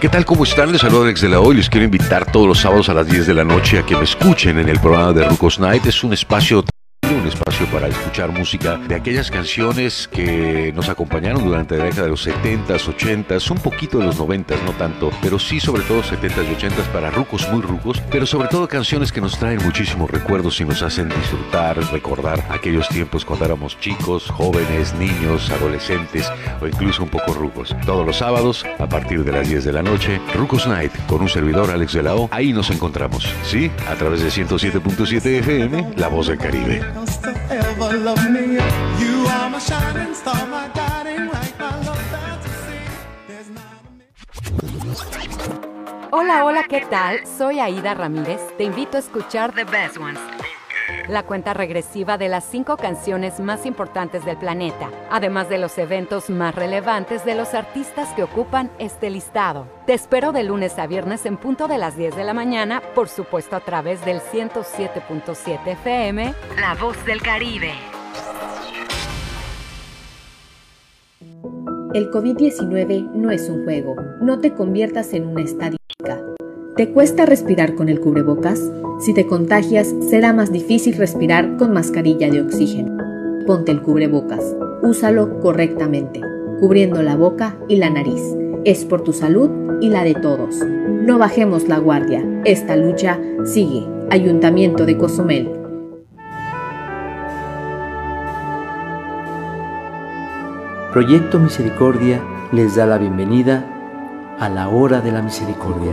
¿Qué tal? ¿Cómo están? Les saludo Alex de la Hoy. Les quiero invitar todos los sábados a las 10 de la noche a que me escuchen en el programa de Rucos Night. Es un espacio espacio para escuchar música de aquellas canciones que nos acompañaron durante la década de los 70s, 80s, un poquito de los 90s, no tanto, pero sí sobre todo 70s y 80s para rucos muy rucos, pero sobre todo canciones que nos traen muchísimos recuerdos y nos hacen disfrutar, recordar aquellos tiempos cuando éramos chicos, jóvenes, niños, adolescentes o incluso un poco rucos. Todos los sábados, a partir de las 10 de la noche, Rucos Night con un servidor Alex de la. Ahí nos encontramos, ¿sí? A través de 107.7 FM, La Voz del Caribe. Hola, hola, ¿qué tal? Soy Aida Ramírez. Te invito a escuchar The Best Ones. La cuenta regresiva de las cinco canciones más importantes del planeta, además de los eventos más relevantes de los artistas que ocupan este listado. Te espero de lunes a viernes en punto de las 10 de la mañana, por supuesto a través del 107.7 FM, La Voz del Caribe. El COVID-19 no es un juego. No te conviertas en una estadística. ¿Te cuesta respirar con el cubrebocas? Si te contagias, será más difícil respirar con mascarilla de oxígeno. Ponte el cubrebocas. Úsalo correctamente, cubriendo la boca y la nariz. Es por tu salud y la de todos. No bajemos la guardia. Esta lucha sigue. Ayuntamiento de Cozumel. Proyecto Misericordia les da la bienvenida a la hora de la misericordia.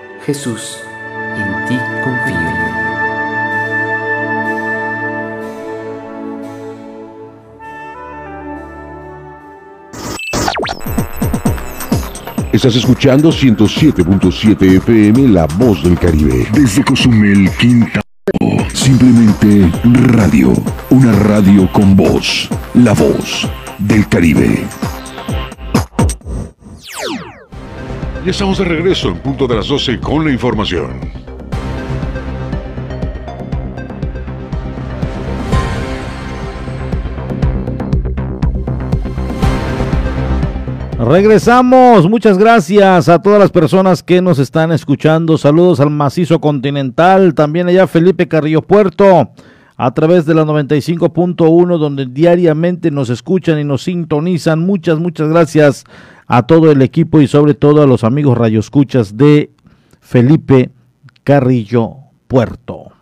Jesús, en ti confío. Estás escuchando 107.7 FM La Voz del Caribe. Desde Cozumel, Quinta. Simplemente radio. Una radio con voz. La voz del Caribe. Y estamos de regreso en punto de las 12 con la información. Regresamos. Muchas gracias a todas las personas que nos están escuchando. Saludos al macizo continental. También allá Felipe Carrillo Puerto a través de la 95.1 donde diariamente nos escuchan y nos sintonizan. Muchas, muchas gracias a todo el equipo y sobre todo a los amigos radioscuchas de Felipe Carrillo Puerto.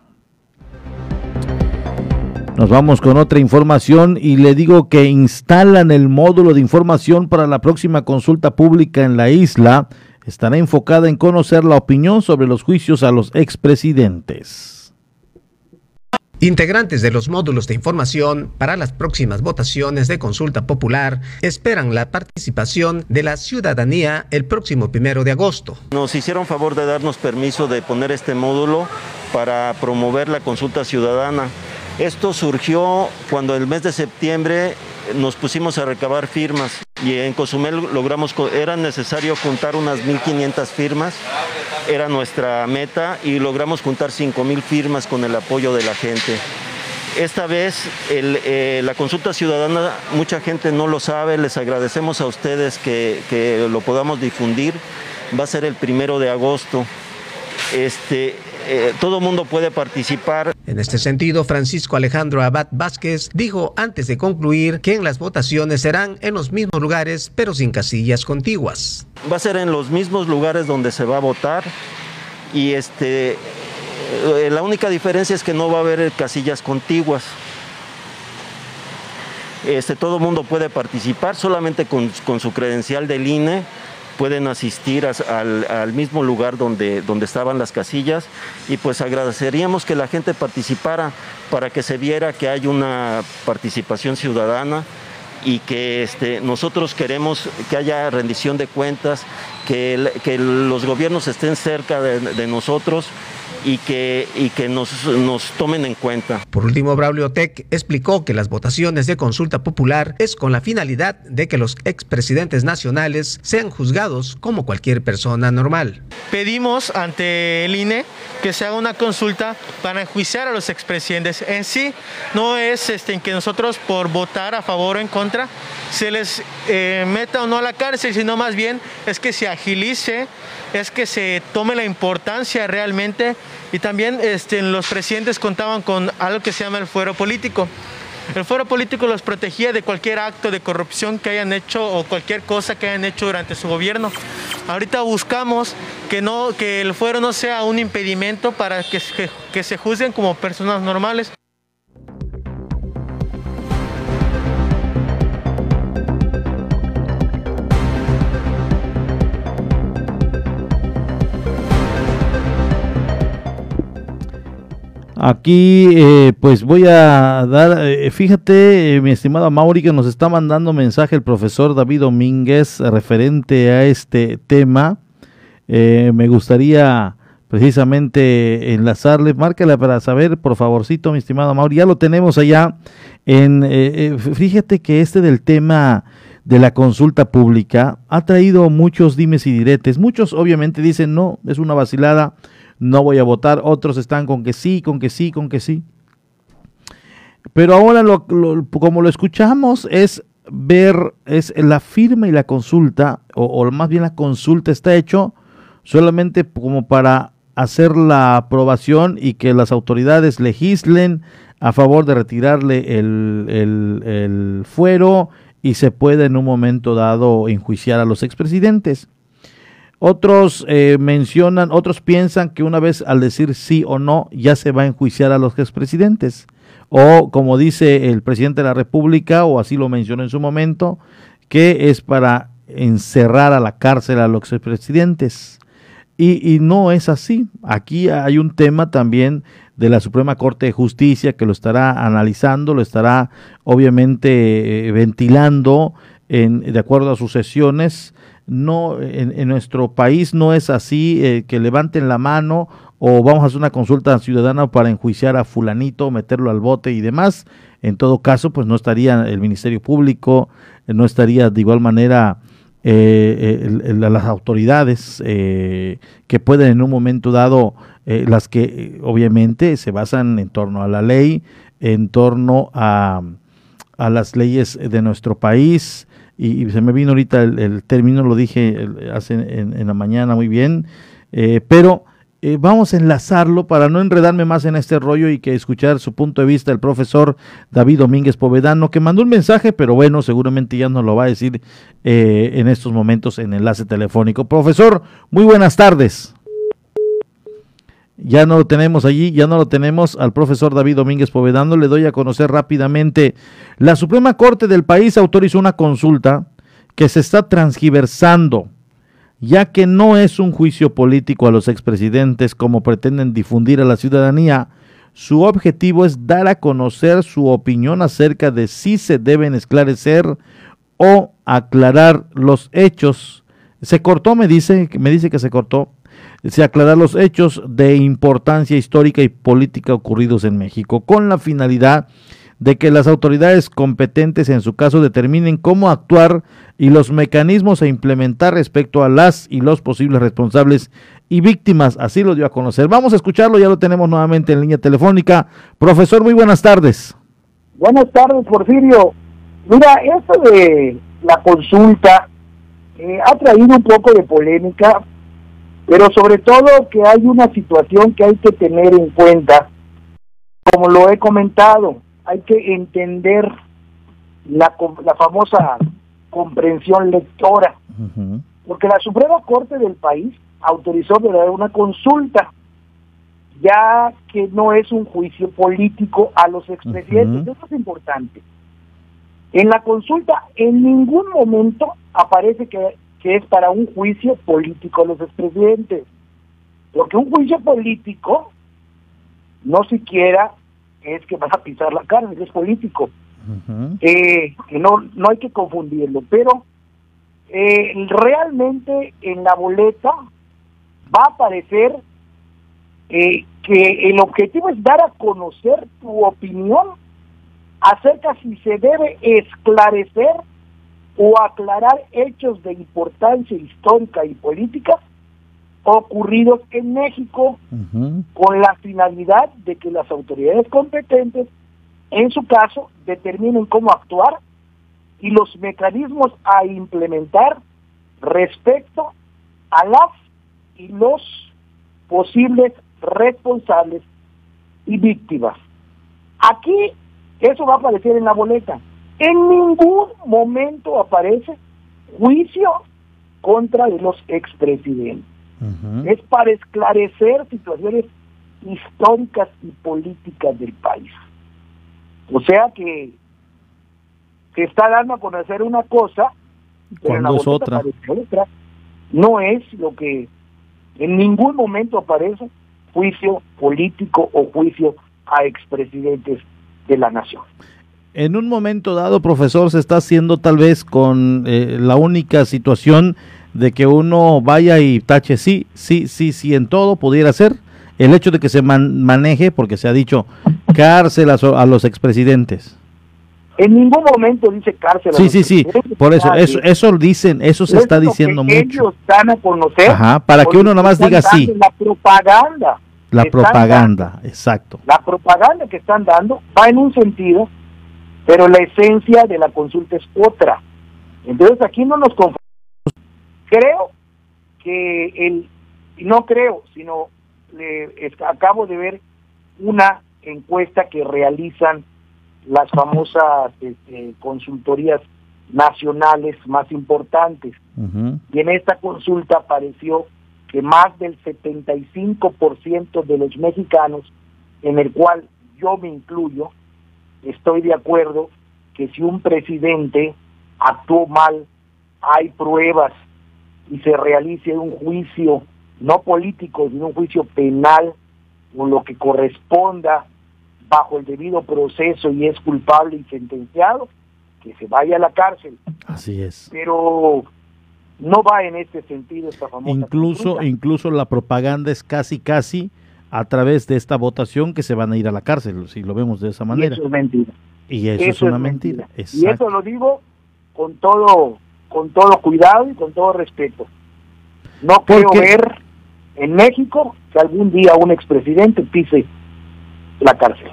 Nos vamos con otra información y le digo que instalan el módulo de información para la próxima consulta pública en la isla. Estará enfocada en conocer la opinión sobre los juicios a los expresidentes. Integrantes de los módulos de información para las próximas votaciones de consulta popular esperan la participación de la ciudadanía el próximo primero de agosto. Nos hicieron favor de darnos permiso de poner este módulo para promover la consulta ciudadana. Esto surgió cuando el mes de septiembre nos pusimos a recabar firmas y en Cozumel logramos, era necesario juntar unas 1.500 firmas, era nuestra meta y logramos juntar 5.000 firmas con el apoyo de la gente. Esta vez eh, la consulta ciudadana, mucha gente no lo sabe, les agradecemos a ustedes que, que lo podamos difundir, va a ser el primero de agosto. Este, eh, todo mundo puede participar. En este sentido, Francisco Alejandro Abad Vázquez dijo antes de concluir que en las votaciones serán en los mismos lugares, pero sin casillas contiguas. Va a ser en los mismos lugares donde se va a votar y este, eh, la única diferencia es que no va a haber casillas contiguas. Este, todo mundo puede participar solamente con, con su credencial del INE pueden asistir al, mismo lugar donde, donde estaban las casillas y pues agradeceríamos que la gente participara para que se viera que hay una participación ciudadana y que este, nosotros queremos que haya rendición de cuentas, que, que los gobiernos estén cerca de nosotros y que, y que nos, nos tomen en cuenta. Por último, Braulio Tech explicó que las votaciones de consulta popular es con la finalidad de que los expresidentes nacionales sean juzgados como cualquier persona normal. Pedimos ante el INE que se haga una consulta para enjuiciar a los expresidentes. En sí, no es este, en que nosotros por votar a favor o en contra se les eh, meta o no a la cárcel, sino más bien es que se agilice es que se tome la importancia realmente y también este, los presidentes contaban con algo que se llama el fuero político. El fuero político los protegía de cualquier acto de corrupción que hayan hecho o cualquier cosa que hayan hecho durante su gobierno. Ahorita buscamos que, no, que el fuero no sea un impedimento para que, que se juzguen como personas normales. Aquí, eh, pues voy a dar, eh, fíjate, eh, mi estimado Mauri, que nos está mandando mensaje el profesor David Domínguez referente a este tema. me gustaría precisamente enlazarle, márcala para saber, por favorcito, mi estimado Mauri, ya lo tenemos allá. En, fíjate que este del tema de la consulta pública ha traído muchos dimes y diretes. Muchos obviamente dicen, no, es una vacilada no voy a votar. Otros están con que sí, con que sí, con que sí. Pero ahora lo, como lo escuchamos es ver, es la firma y la consulta, o, más bien la consulta está hecho solamente como para hacer la aprobación y que las autoridades legislen a favor de retirarle el, el, el fuero y se pueda en un momento dado enjuiciar a los expresidentes. Otros eh, mencionan, otros piensan que una vez al decir sí o no ya se va a enjuiciar a los expresidentes. O como dice el presidente de la República, o así lo mencionó en su momento, que es para encerrar a la cárcel a los expresidentes. Y, y no es así. Aquí hay un tema también de la Suprema Corte de Justicia que lo estará analizando, lo estará obviamente eh, ventilando en, de acuerdo a sus sesiones no en, nuestro país no es así eh, que levanten la mano o vamos a hacer una consulta ciudadana para enjuiciar a fulanito, meterlo al bote y demás. En todo caso, pues no estaría el Ministerio Público, eh, no estaría de igual manera eh, las autoridades que pueden en un momento dado, las que obviamente se basan en torno a la ley, en torno a, a las leyes de nuestro país, y, se me vino ahorita el, término, lo dije hace en, la mañana muy bien, eh, pero eh, vamos a enlazarlo para no enredarme más en este rollo y que escuchar su punto de vista el profesor David Domínguez Povedano, que mandó un mensaje, pero bueno, seguramente ya nos lo va a decir eh, en estos momentos en enlace telefónico. Profesor, muy buenas tardes. Ya no lo tenemos allí, ya no lo tenemos al profesor David Domínguez Povedano. Le doy a conocer rápidamente. La Suprema Corte del país autorizó una consulta que se está transgiversando, ya que no es un juicio político a los expresidentes como pretenden difundir a la ciudadanía. Su objetivo es dar a conocer su opinión acerca de si se deben esclarecer o aclarar los hechos. Se cortó, me dice, me dice que se cortó se aclarar los hechos de importancia histórica y política ocurridos en México, con la finalidad de que las autoridades competentes en su caso determinen cómo actuar y los mecanismos a implementar respecto a las y los posibles responsables y víctimas. Así lo dio a conocer. Vamos a escucharlo, ya lo tenemos nuevamente en línea telefónica. Profesor, muy buenas tardes. Buenas tardes, Porfirio. Mira, esto de la consulta eh, ha traído un poco de polémica pero sobre todo que hay una situación que hay que tener en cuenta, como lo he comentado, hay que entender la, la famosa comprensión lectora, porque la Suprema Corte del país autorizó una consulta, ya que no es un juicio político a los expresidentes, eso es importante. En la consulta en ningún momento aparece que que es para un juicio político a los expresidentes. Porque un juicio político no siquiera es que vas a pisar la carne, es político. eh, que no, no hay que confundirlo, pero eh, realmente en la boleta va a aparecer eh, que el objetivo es dar a conocer tu opinión acerca si se debe esclarecer o aclarar hechos de importancia histórica y política ocurridos en México con la finalidad de que las autoridades competentes, en su caso, determinen cómo actuar y los mecanismos a implementar respecto a las y los posibles responsables y víctimas. Aquí Eso va a aparecer en la boleta. En ningún momento aparece juicio contra de los expresidentes. Es para esclarecer situaciones históricas y políticas del país. O sea que se está dando a conocer una cosa, cuando es otra. otra. No es lo que en ningún momento aparece juicio político o juicio a expresidentes de la nación. En un momento dado, profesor, se está haciendo tal vez con eh, la única situación de que uno vaya y tache sí, sí, sí, sí, en todo pudiera ser. El hecho de que se maneje, porque se ha dicho cárcel a, los expresidentes. En ningún momento dice cárcel. Sí, sí, sí. Por eso, eso, eso dicen, eso se está diciendo mucho. Ellos están a conocer. Ajá, para que uno nomás diga sí. La propaganda. La propaganda, exacto. La propaganda que están dando va en un sentido, pero la esencia de la consulta es otra. Entonces aquí no nos confundimos Creo que el, no creo, sino le, acabo de ver una encuesta que realizan las famosas este, consultorías nacionales más importantes. Y en esta consulta apareció que más del 75% de los mexicanos, en el cual yo me incluyo, estoy de acuerdo que si un presidente actuó mal, hay pruebas y se realice un juicio no político, sino un juicio penal o lo que corresponda bajo el debido proceso y es culpable y sentenciado, que se vaya a la cárcel. Así es. Pero no va en este sentido esta famosa incluso incluso la propaganda es casi casi a través de esta votación que se van a ir a la cárcel si lo vemos de esa manera y eso es mentira y eso, es una mentira, y eso lo digo con todo con todo cuidado y con todo respeto. No quiero ver en México que algún día un expresidente pise la cárcel.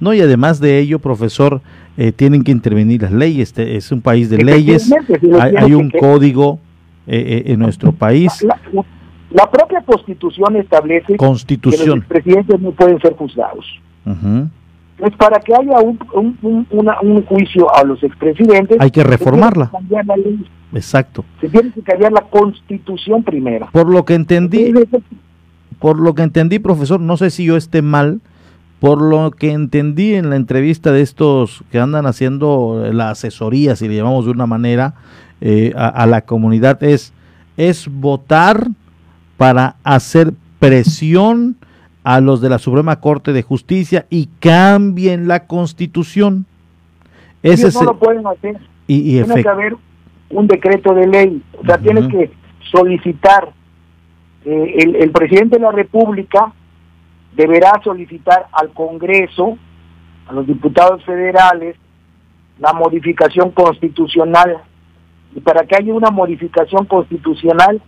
No, y además de ello, profesor, eh, tienen que intervenir las leyes. Este es un país de leyes, hay, un código eh, eh, en nuestro país. La, propia constitución establece constitución. que los expresidentes no pueden ser juzgados. Pues para que haya un, un, juicio a los expresidentes... Hay que reformarla. Exacto. Se tiene que cambiar la constitución primero. Por lo que entendí, por lo que entendí, profesor, no sé si yo esté mal, por lo que entendí en la entrevista de estos que andan haciendo la asesoría, si le llamamos de una manera, eh, a, a, la comunidad, es, es votar para hacer presión a los de la Suprema Corte de Justicia y cambien la constitución. Ese no lo pueden hacer. Y, Tiene que haber un decreto de ley. O sea, tiene que solicitar, eh, el, el presidente de la República deberá solicitar al Congreso, a los diputados federales, la modificación constitucional. Y para que haya una modificación constitucional,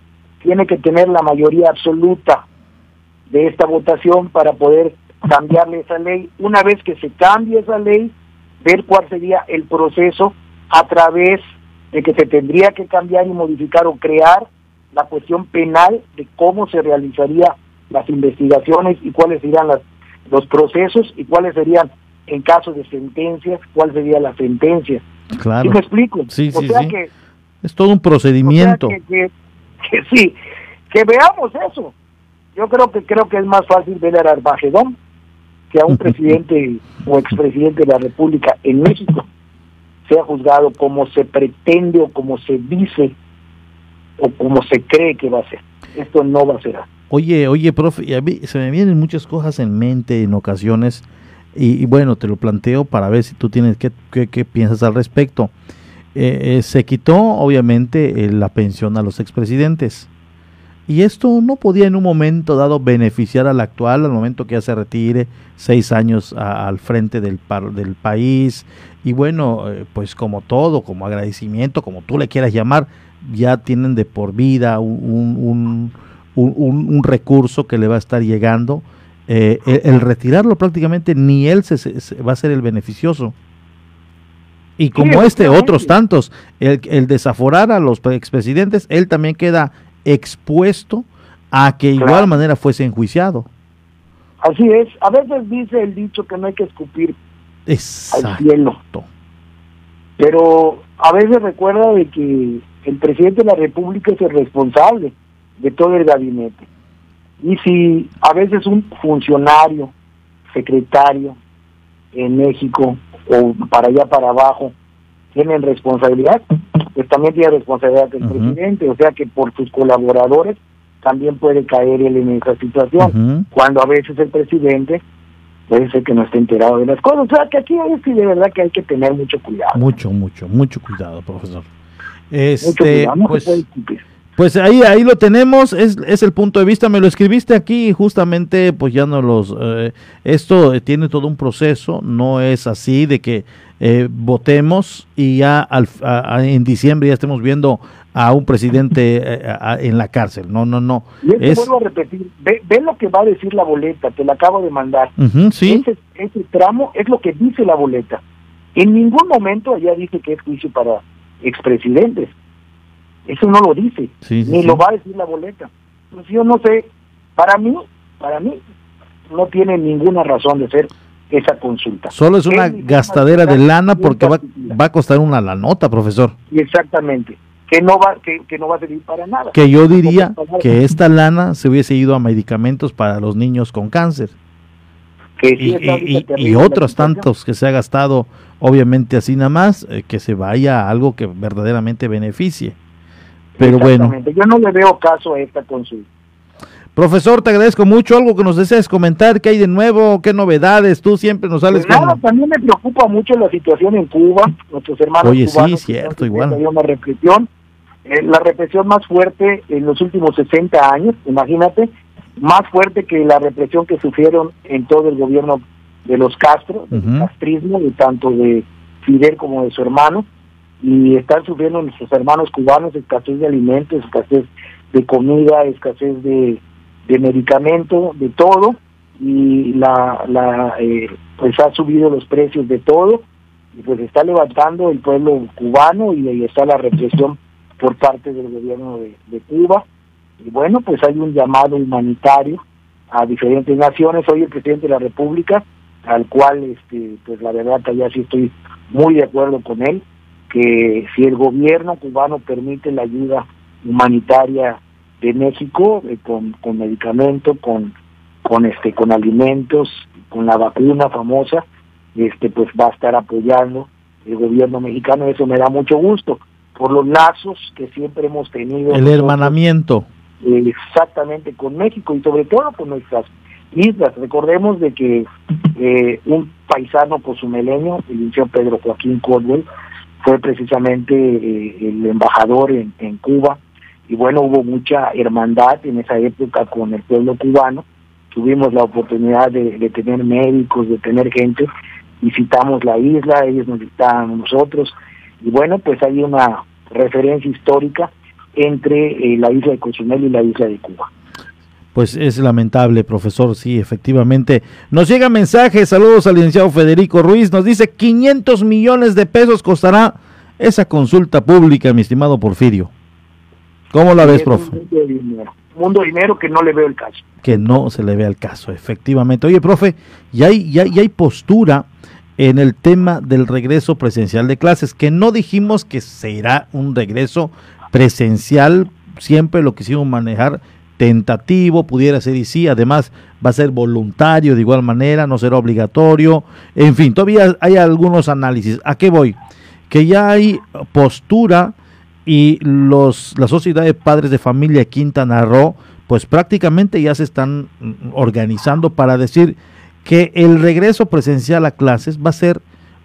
tiene que tener la mayoría absoluta de esta votación para poder cambiarle esa ley. Una vez que se cambie esa ley, ver cuál sería el proceso a través de que se tendría que cambiar y modificar o crear la cuestión penal de cómo se realizarían las investigaciones y cuáles serían las, los procesos y cuáles serían en caso de sentencias, cuál sería la sentencia. Claro. me explico? Sí, sí, sí. Que, es todo un procedimiento. que, sí, que veamos eso yo creo que creo que es más fácil ver a Armagedón que a un presidente o expresidente de la República en México sea juzgado como se pretende o como se dice o como se cree que va a ser. Esto no va a ser así. Oye, oye, profe, y a mí se me vienen muchas cosas en mente en ocasiones y, bueno, te lo planteo para ver si tú tienes qué, qué, piensas al respecto. Eh, eh, se quitó obviamente eh, la pensión a los expresidentes y esto no podía en un momento dado beneficiar al actual, al momento que ya se retire seis años al frente del, del país. Y bueno, eh, pues como todo, como agradecimiento, como tú le quieras llamar, ya tienen de por vida un, recurso que le va a estar llegando. El, retirarlo prácticamente ni él se, va a ser el beneficioso. Y como este, otros tantos, el, el desaforar a los expresidentes, él también queda expuesto a que igual manera fuese enjuiciado. Así es, a veces dice el dicho que no hay que escupir al cielo. Pero a veces recuerda de que el presidente de la República es el responsable de todo el gabinete. Y si a veces un funcionario, secretario en México o para allá para abajo tienen responsabilidad, pues también tiene responsabilidad el presidente, o sea que por sus colaboradores también puede caer él en esa situación, cuando a veces el presidente puede ser que no esté enterado de las cosas, o sea que aquí es de verdad que hay que tener mucho cuidado. Mucho, mucho, mucho cuidado, profesor. Este, pues, pues ahí, ahí lo tenemos, es, es el punto de vista, me lo escribiste aquí justamente, pues ya no los, eh, esto tiene todo un proceso, no es así de que eh, votemos y ya al, en diciembre ya estemos viendo a un presidente eh, en la cárcel, no, no, no. Y es... vuelvo a repetir, ve, lo que va a decir la boleta, te la acabo de mandar. sí. ese, ese tramo es lo que dice la boleta. En ningún momento allá dice que es juicio para expresidentes eso no lo dice, ni lo va a decir la boleta. Pues yo no sé, para mí, para mí, no tiene ninguna razón de ser esa consulta. Solo es una gastadera de lana porque va, va, a costar una la nota, profesor. Exactamente, que no va que, que, no va a servir para nada. Que yo diría que esta lana se hubiese ido a medicamentos para los niños con cáncer. y, y, otros tantos que se ha gastado, obviamente así nada más, eh, que se vaya a algo que verdaderamente beneficie. Pero bueno. Yo no le veo caso a esta consulta. Profesor, te agradezco mucho. Algo que nos desees comentar, ¿qué hay de nuevo? ¿Qué novedades? Tú siempre nos sales pues nada, también me preocupa mucho la situación en Cuba. Nuestros hermanos Oye, sí, cierto, igual. Una represión, eh, la represión más fuerte en los últimos 60 años, imagínate, más fuerte que la represión que sufrieron en todo el gobierno de los Castro, del castrismo, de tanto de Fidel como de su hermano y están sufriendo nuestros hermanos cubanos escasez de alimentos, escasez de comida, escasez de, de medicamento, de todo, y la, la eh, pues ha subido los precios de todo, y pues está levantando el pueblo cubano y ahí está la represión por parte del gobierno de, de Cuba. Y bueno, pues hay un llamado humanitario a diferentes naciones. Hoy el presidente de la República, al cual, este, pues la verdad que ya sí estoy muy de acuerdo con él, que si el gobierno cubano permite la ayuda humanitaria de México eh, con, con medicamento, con, con este, con alimentos, con la vacuna famosa, este, pues va a estar apoyando el gobierno mexicano, eso me da mucho gusto, por los lazos que siempre hemos tenido. El hermanamiento. exactamente, con México y sobre todo con nuestras islas. Recordemos de que eh, un paisano posumelenio, el licenciado Pedro Joaquín Cordwell, fue precisamente eh, el embajador en, en Cuba y bueno, hubo mucha hermandad en esa época con el pueblo cubano. Tuvimos la oportunidad de, de tener médicos, de tener gente, visitamos la isla, ellos nos visitaban nosotros y bueno, pues hay una referencia histórica entre eh, la isla de Cozumel y la isla de Cuba. Pues es lamentable, profesor, sí, efectivamente. Nos llega mensaje, saludos al licenciado Federico Ruiz, nos dice 500 millones de pesos costará esa consulta pública, mi estimado Porfirio. ¿Cómo la ves, profe? Mundo de dinero, mundo dinero que no le veo el caso. Que no se le vea el caso, efectivamente. Oye, profe, ya hay, ya, ya hay postura en el tema del regreso presencial de clases, que no dijimos que será un regreso presencial, siempre lo quisimos manejar tentativo, pudiera ser y sí, además va a ser voluntario de igual manera, no será obligatorio, en fin, todavía hay algunos análisis. ¿A qué voy? Que ya hay postura y los la sociedad de padres de familia Quintana Roo, pues prácticamente ya se están organizando para decir que el regreso presencial a clases va a ser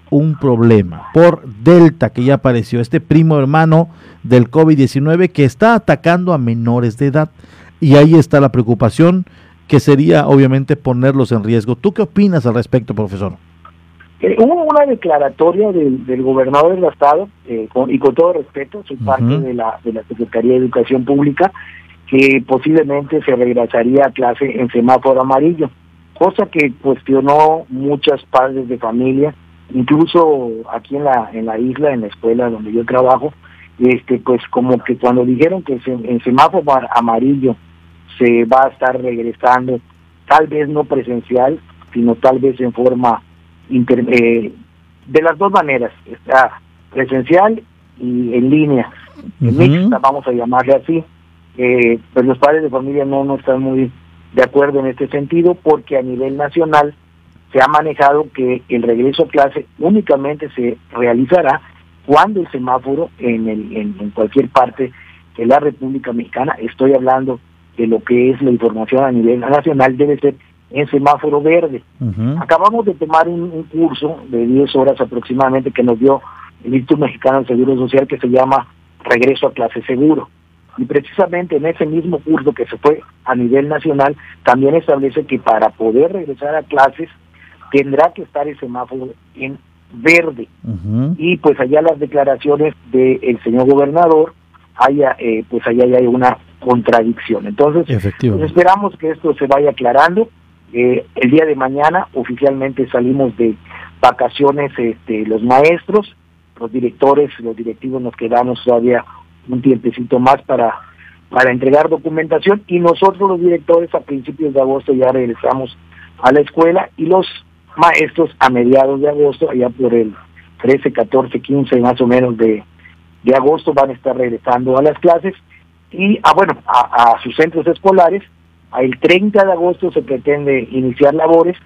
un problema por Delta que ya apareció, este primo hermano del COVID-19 que está atacando a menores de edad. Y ahí está la preocupación, que sería obviamente ponerlos en riesgo. ¿Tú qué opinas al respecto, profesor? Eh, hubo una declaratoria del, gobernador del estado, eh, y con todo respeto, soy parte de la, de la Secretaría de Educación Pública, que posiblemente se regresaría a clase en semáforo amarillo, cosa que cuestionó muchas padres de familia, incluso aquí en la, en la isla, en la escuela donde yo trabajo, este pues como que cuando dijeron que en semáforo amarillo se va a estar regresando, tal vez no presencial, sino tal vez en forma eh, de las dos maneras, está presencial y en línea, mixta, vamos a llamarle así. Eh, pues los padres de familia no, no están muy de acuerdo en este sentido porque a nivel nacional se ha manejado que el regreso a clase únicamente se realizará cuando el semáforo en, el, en, cualquier parte de la República Mexicana, estoy hablando de lo que es la información a nivel nacional, debe ser en semáforo verde. Acabamos de tomar un, curso de 10 horas aproximadamente que nos dio el Instituto Mexicano del Seguro Social que se llama Regreso a Clase Seguro. Y precisamente en ese mismo curso que se fue a nivel nacional, también establece que para poder regresar a clases tendrá que estar el semáforo en verde. Y pues allá las declaraciones del señor gobernador, haya, eh, pues allá hay una contradicción. Entonces, pues, esperamos que esto se vaya aclarando. Eh, el día de mañana oficialmente salimos de vacaciones este, los maestros, los directores, los directivos nos quedamos todavía un tiempecito más para, para entregar documentación y nosotros los directores a principios de agosto ya regresamos a la escuela y los maestros a mediados de agosto, allá por el 13, 14, 15 más o menos de, de agosto van a estar regresando a las clases y ah, bueno, a, sus centros escolares. El 30 de agosto se pretende iniciar labores,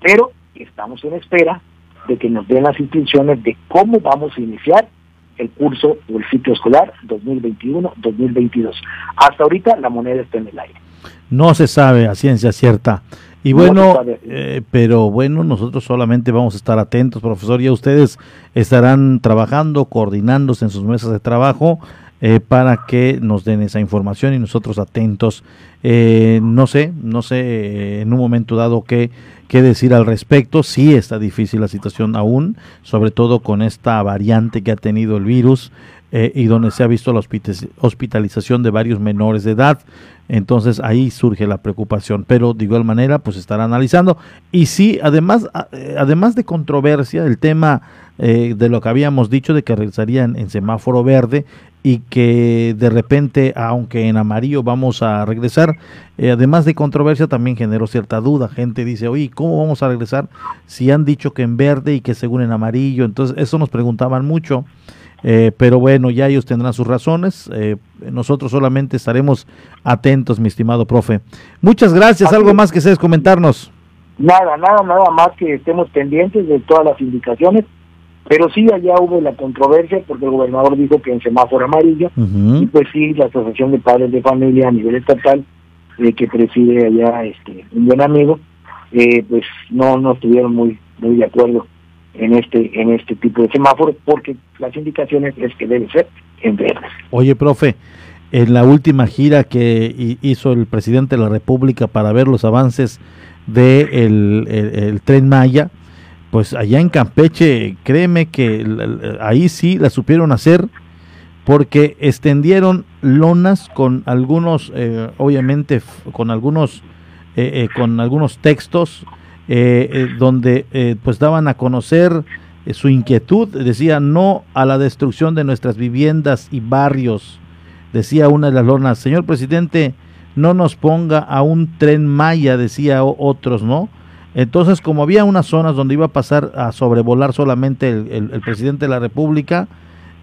pero estamos en espera de que nos den las instrucciones de cómo vamos a iniciar el curso o el ciclo escolar 2021-2022. Hasta ahorita la moneda está en el aire. No se sabe a ciencia cierta. Y bueno, eh, pero bueno, nosotros solamente vamos a estar atentos, profesor, ya ustedes estarán trabajando, coordinándose en sus mesas de trabajo eh, para que nos den esa información y nosotros atentos. Eh, no sé, no sé en un momento dado qué, qué decir al respecto. Sí está difícil la situación aún, sobre todo con esta variante que ha tenido el virus. Eh, y donde se ha visto la hospitalización de varios menores de edad. Entonces ahí surge la preocupación, pero de igual manera pues estará analizando. Y sí, además, además de controversia, el tema de lo que habíamos dicho de que regresarían en semáforo verde, y que de repente, aunque en amarillo vamos a regresar, eh, además de controversia, también generó cierta duda. Gente dice, oye, ¿cómo vamos a regresar si han dicho que en verde y que según en amarillo? Entonces, eso nos preguntaban mucho. Eh, pero bueno, ya ellos tendrán sus razones. Eh, nosotros solamente estaremos atentos, mi estimado profe. Muchas gracias. ¿Algo más que seas comentarnos? Nada, nada, nada más que estemos pendientes de todas las indicaciones pero sí, allá hubo la controversia porque el gobernador dijo que en semáforo amarillo, y pues sí, la Asociación de Padres de Familia a nivel estatal, eh, que preside allá este un buen amigo, eh, pues no, no estuvieron muy, muy de acuerdo en este, en este tipo de semáforo, porque las indicaciones es que debe ser en verde. Oye, profe, en la última gira que hizo el presidente de la República para ver los avances del de el tren Maya, pues allá en Campeche, créeme que ahí sí la supieron hacer porque extendieron lonas con algunos, eh, obviamente, con algunos, eh, eh, con algunos textos donde pues daban a conocer su inquietud, decía no a la destrucción de nuestras viviendas y barrios, decía una de las lonas, señor presidente, no nos ponga a un tren Maya, decía otros, ¿no? Entonces, como había unas zonas donde iba a pasar a sobrevolar solamente el, presidente de la República,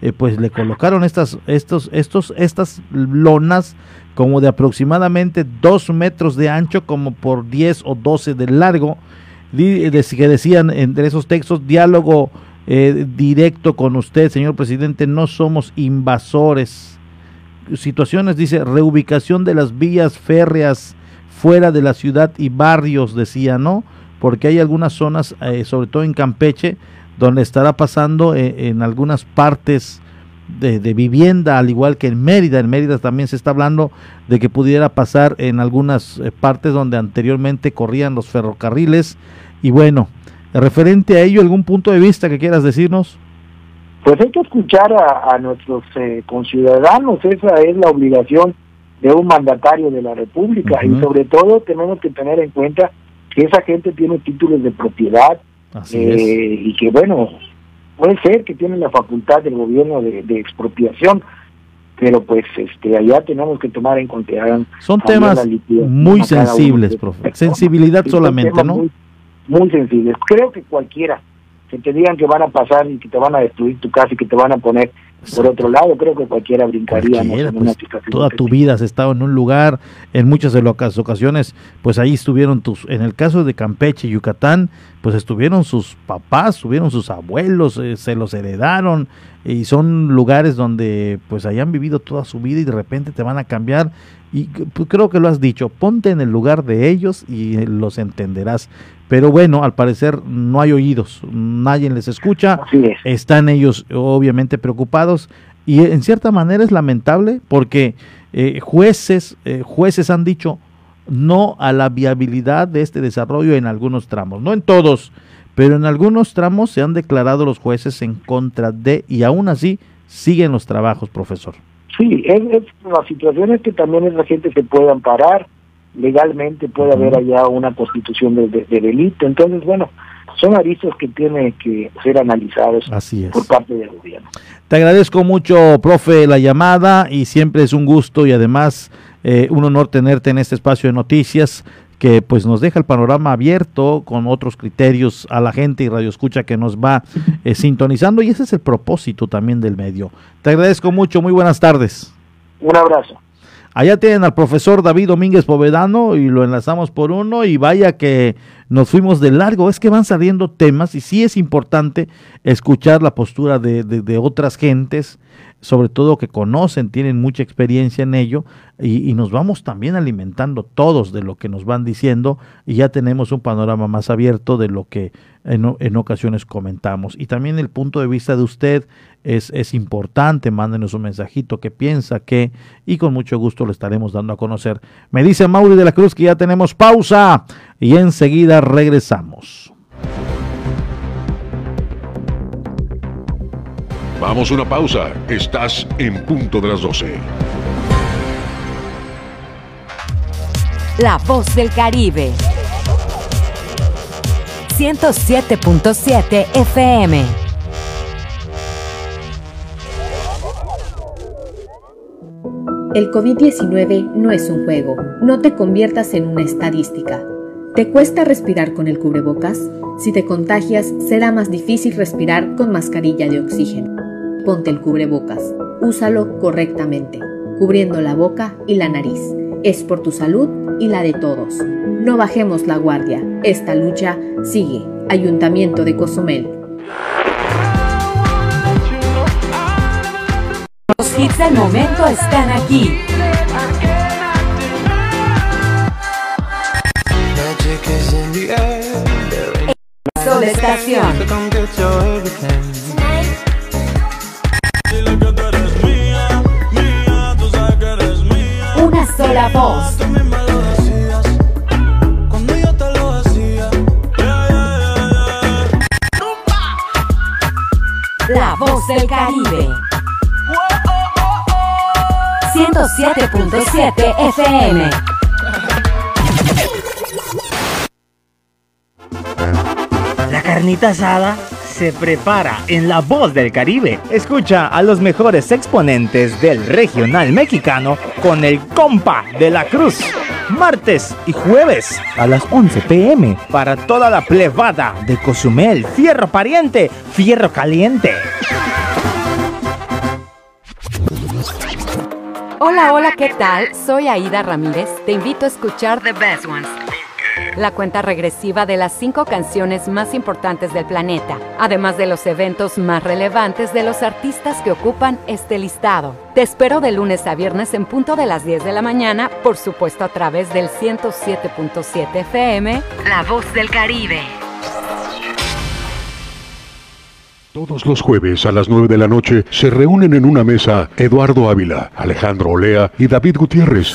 eh, pues le colocaron estas, estos, estos, estas lonas como de aproximadamente dos metros de ancho, como por 10 o 12 de largo, que decían entre esos textos, diálogo eh, directo con usted, señor presidente, no somos invasores. Situaciones, dice, reubicación de las vías férreas fuera de la ciudad y barrios, decía, ¿no? porque hay algunas zonas, eh, sobre todo en Campeche, donde estará pasando eh, en algunas partes de, vivienda, al igual que en Mérida. En Mérida también se está hablando de que pudiera pasar en algunas eh, partes donde anteriormente corrían los ferrocarriles. Y bueno, referente a ello, ¿algún punto de vista que quieras decirnos? Pues hay que escuchar a, nuestros conciudadanos, esa es la obligación de un mandatario de la República y sobre todo tenemos que tener en cuenta que esa gente tiene títulos de propiedad eh, y que bueno, puede ser que tienen la facultad del gobierno de, expropiación, pero pues este allá tenemos que tomar en cuenta. Son temas muy sensibles, profe. Sensibilidad solamente, ¿no? muy sensibles. Creo que cualquiera que te digan que van a pasar y que te van a destruir tu casa y que te van a poner por otro lado, creo que cualquiera brincaría en una pues, Toda tu vida has estado en un lugar, en muchas de las ocasiones, pues ahí estuvieron tus, en el caso de Campeche, y Yucatán, pues estuvieron sus papás, estuvieron sus abuelos, eh, se los heredaron y son lugares donde pues hayan vivido toda su vida y de repente te van a cambiar. Y pues, creo que lo has dicho, ponte en el lugar de ellos y los entenderás. Pero bueno, al parecer no hay oídos, nadie les escucha, están ellos obviamente preocupados. Y en cierta manera es lamentable porque eh, jueces, eh, jueces han dicho no a la viabilidad de este desarrollo en algunos tramos, no en todos, pero en algunos tramos se han declarado los jueces en contra de y aún así siguen los trabajos, profesor. Sí, es, la situación es que también la gente se pueda amparar, legalmente puede haber allá una constitución de, delito. Entonces, bueno, son avisos que tienen que ser analizados por parte del gobierno. Te agradezco mucho, profe, la llamada y siempre es un gusto y además eh, un honor tenerte en este espacio de noticias que pues nos deja el panorama abierto con otros criterios a la gente y radio escucha que nos va eh, sintonizando y ese es el propósito también del medio. Te agradezco mucho, muy buenas tardes. Un abrazo. Allá tienen al profesor David Domínguez Povedano y lo enlazamos por uno y vaya que nos fuimos de largo. Es que van saliendo temas y sí es importante escuchar la postura de, de otras gentes sobre todo que conocen, tienen mucha experiencia en ello y, nos vamos también alimentando todos de lo que nos van diciendo y ya tenemos un panorama más abierto de lo que en, ocasiones comentamos. Y también el punto de vista de usted es, es importante, mándenos un mensajito que piensa que y con mucho gusto le estaremos dando a conocer. Me dice Mauri de la Cruz que ya tenemos pausa y enseguida regresamos. Vamos a una pausa. Estás en punto de las 12. La voz del Caribe. 107.7 FM. El COVID-19 no es un juego. No te conviertas en una estadística. ¿Te cuesta respirar con el cubrebocas? Si te contagias, será más difícil respirar con mascarilla de oxígeno ponte el cubrebocas. Úsalo correctamente, cubriendo la boca y la nariz. Es por tu salud y la de todos. No bajemos la guardia. Esta lucha sigue. Ayuntamiento de Cozumel. Los hits del momento están aquí. Sol Estación. La voz. La voz del Caribe. 107.7 FM. La carnita asada se prepara en La Voz del Caribe. Escucha a los mejores exponentes del regional mexicano con el compa de la cruz. Martes y jueves a las 11 pm para toda la plebada de Cozumel, Fierro Pariente, Fierro Caliente. Hola, hola, ¿qué tal? Soy Aida Ramírez. Te invito a escuchar The Best Ones la cuenta regresiva de las cinco canciones más importantes del planeta, además de los eventos más relevantes de los artistas que ocupan este listado. Te espero de lunes a viernes en punto de las 10 de la mañana, por supuesto a través del 107.7 FM, La Voz del Caribe. Todos los jueves a las 9 de la noche se reúnen en una mesa Eduardo Ávila, Alejandro Olea y David Gutiérrez.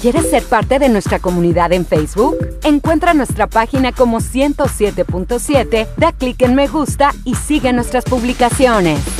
¿Quieres ser parte de nuestra comunidad en Facebook? Encuentra nuestra página como 107.7, da clic en me gusta y sigue nuestras publicaciones.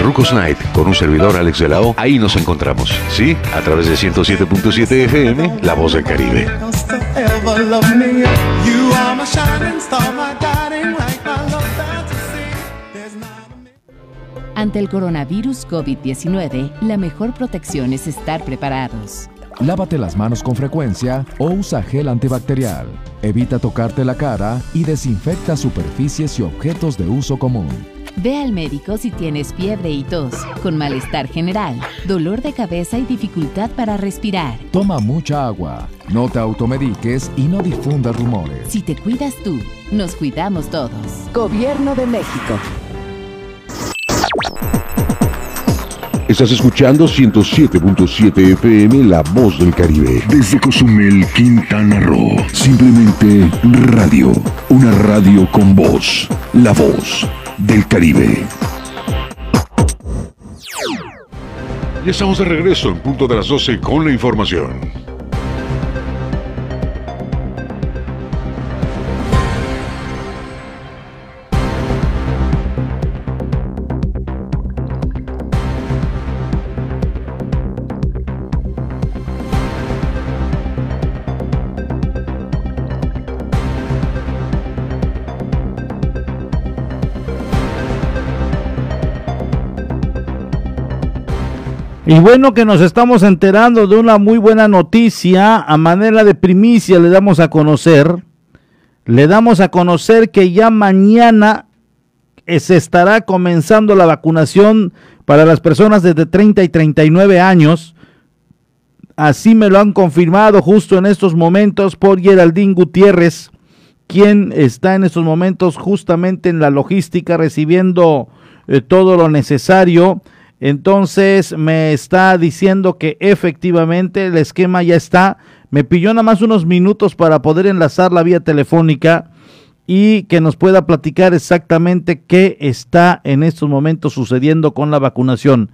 Rucos Night, con un servidor Alex de la O. Ahí nos encontramos, ¿sí? A través de 107.7 FM, La Voz del Caribe. Ante el coronavirus COVID-19, la mejor protección es estar preparados. Lávate las manos con frecuencia o usa gel antibacterial. Evita tocarte la cara y desinfecta superficies y objetos de uso común. Ve al médico si tienes fiebre y tos, con malestar general, dolor de cabeza y dificultad para respirar. Toma mucha agua, no te automediques y no difundas rumores. Si te cuidas tú, nos cuidamos todos. Gobierno de México. Estás escuchando 107.7 FM La Voz del Caribe. Desde Cozumel, Quintana Roo. Simplemente radio. Una radio con voz. La Voz del Caribe. Ya estamos de regreso en punto de las 12 con la información. Y bueno que nos estamos enterando de una muy buena noticia, a manera de primicia le damos a conocer, le damos a conocer que ya mañana se estará comenzando la vacunación para las personas desde 30 y 39 años. Así me lo han confirmado justo en estos momentos por Geraldine Gutiérrez, quien está en estos momentos justamente en la logística recibiendo eh, todo lo necesario entonces me está diciendo que efectivamente el esquema ya está. Me pilló nada más unos minutos para poder enlazar la vía telefónica y que nos pueda platicar exactamente qué está en estos momentos sucediendo con la vacunación.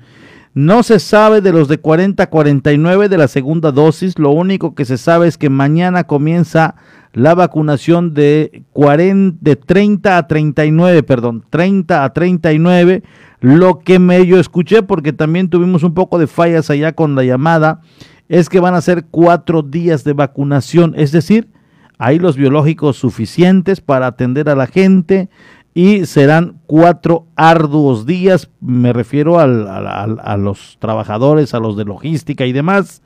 No se sabe de los de 40 a 49 de la segunda dosis, lo único que se sabe es que mañana comienza la vacunación de, 40, de 30 a 39, perdón, 30 a 39 lo que me yo escuché, porque también tuvimos un poco de fallas allá con la llamada, es que van a ser cuatro días de vacunación, es decir, hay los biológicos suficientes para atender a la gente y serán cuatro arduos días, me refiero a los trabajadores, a los de logística y demás.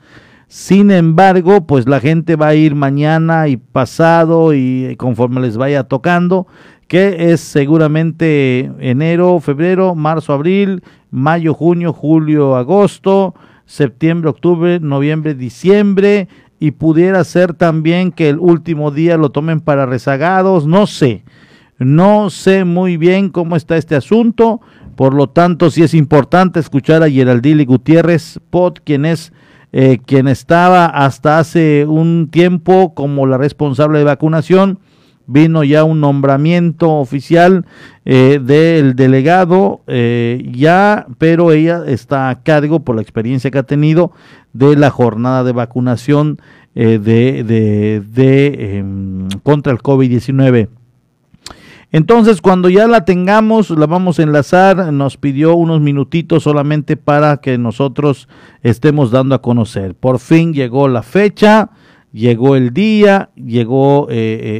Sin embargo, pues la gente va a ir mañana y pasado y conforme les vaya tocando que es seguramente enero, febrero, marzo, abril, mayo, junio, julio, agosto, septiembre, octubre, noviembre, diciembre, y pudiera ser también que el último día lo tomen para rezagados, no sé, no sé muy bien cómo está este asunto, por lo tanto sí es importante escuchar a Geraldine Gutiérrez Pot, quien es eh, quien estaba hasta hace un tiempo como la responsable de vacunación, vino ya un nombramiento oficial eh, del delegado eh, ya, pero ella está a cargo por la experiencia que ha tenido de la jornada de vacunación de, de, de em, contra el COVID-19. Entonces, cuando ya la tengamos, la vamos a enlazar. Nos pidió unos minutitos solamente para que nosotros estemos dando a conocer. Por fin llegó la fecha, llegó el día, llegó eh,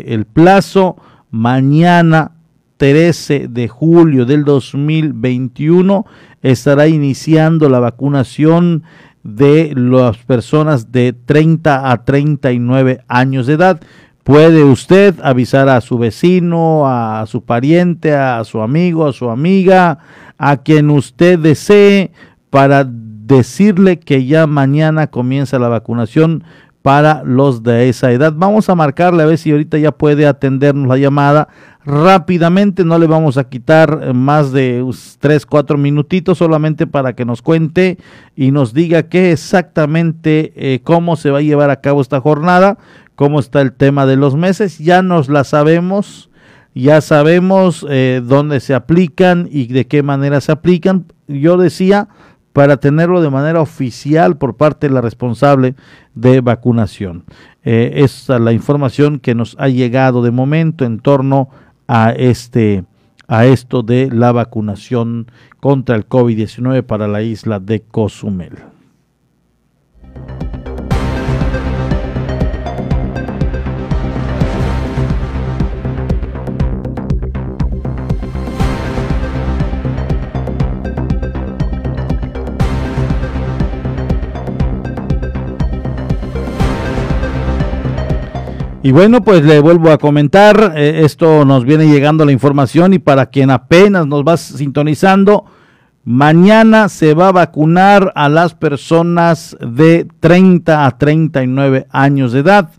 eh, el plazo. Mañana, 13 de julio del 2021, estará iniciando la vacunación de las personas de 30 a 39 años de edad. Puede usted avisar a su vecino, a su pariente, a su amigo, a su amiga, a quien usted desee para decirle que ya mañana comienza la vacunación para los de esa edad. Vamos a marcarle a ver si ahorita ya puede atendernos la llamada rápidamente. No le vamos a quitar más de 3, 4 minutitos solamente para que nos cuente y nos diga qué exactamente, eh, cómo se va a llevar a cabo esta jornada cómo está el tema de los meses, ya nos la sabemos, ya sabemos eh, dónde se aplican y de qué manera se aplican. Yo decía, para tenerlo de manera oficial por parte de la responsable de vacunación. Eh, esta es la información que nos ha llegado de momento en torno a este a esto de la vacunación contra el COVID-19 para la isla de Cozumel. Y bueno, pues le vuelvo a comentar, eh, esto nos viene llegando la información y para quien apenas nos va sintonizando, mañana se va a vacunar a las personas de 30 a 39 años de edad.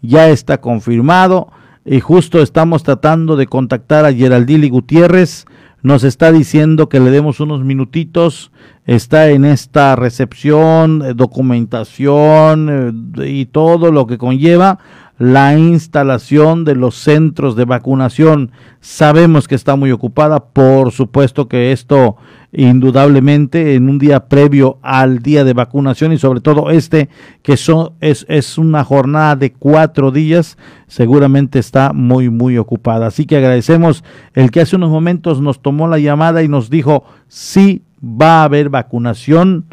Ya está confirmado y justo estamos tratando de contactar a Geraldili Gutiérrez. Nos está diciendo que le demos unos minutitos. Está en esta recepción, eh, documentación eh, y todo lo que conlleva la instalación de los centros de vacunación. Sabemos que está muy ocupada, por supuesto que esto indudablemente en un día previo al día de vacunación y sobre todo este que son, es, es una jornada de cuatro días, seguramente está muy muy ocupada. Así que agradecemos el que hace unos momentos nos tomó la llamada y nos dijo sí va a haber vacunación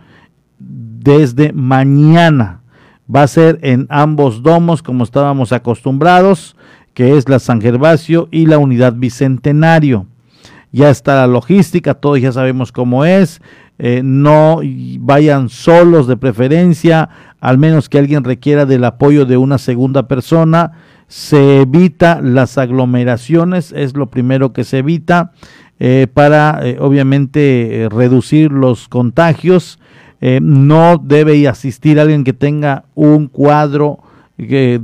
desde mañana Va a ser en ambos domos como estábamos acostumbrados, que es la San Gervasio y la Unidad Bicentenario. Ya está la logística, todos ya sabemos cómo es. Eh, no vayan solos de preferencia, al menos que alguien requiera del apoyo de una segunda persona. Se evita las aglomeraciones, es lo primero que se evita eh, para eh, obviamente reducir los contagios eh, no debe asistir alguien que tenga un cuadro de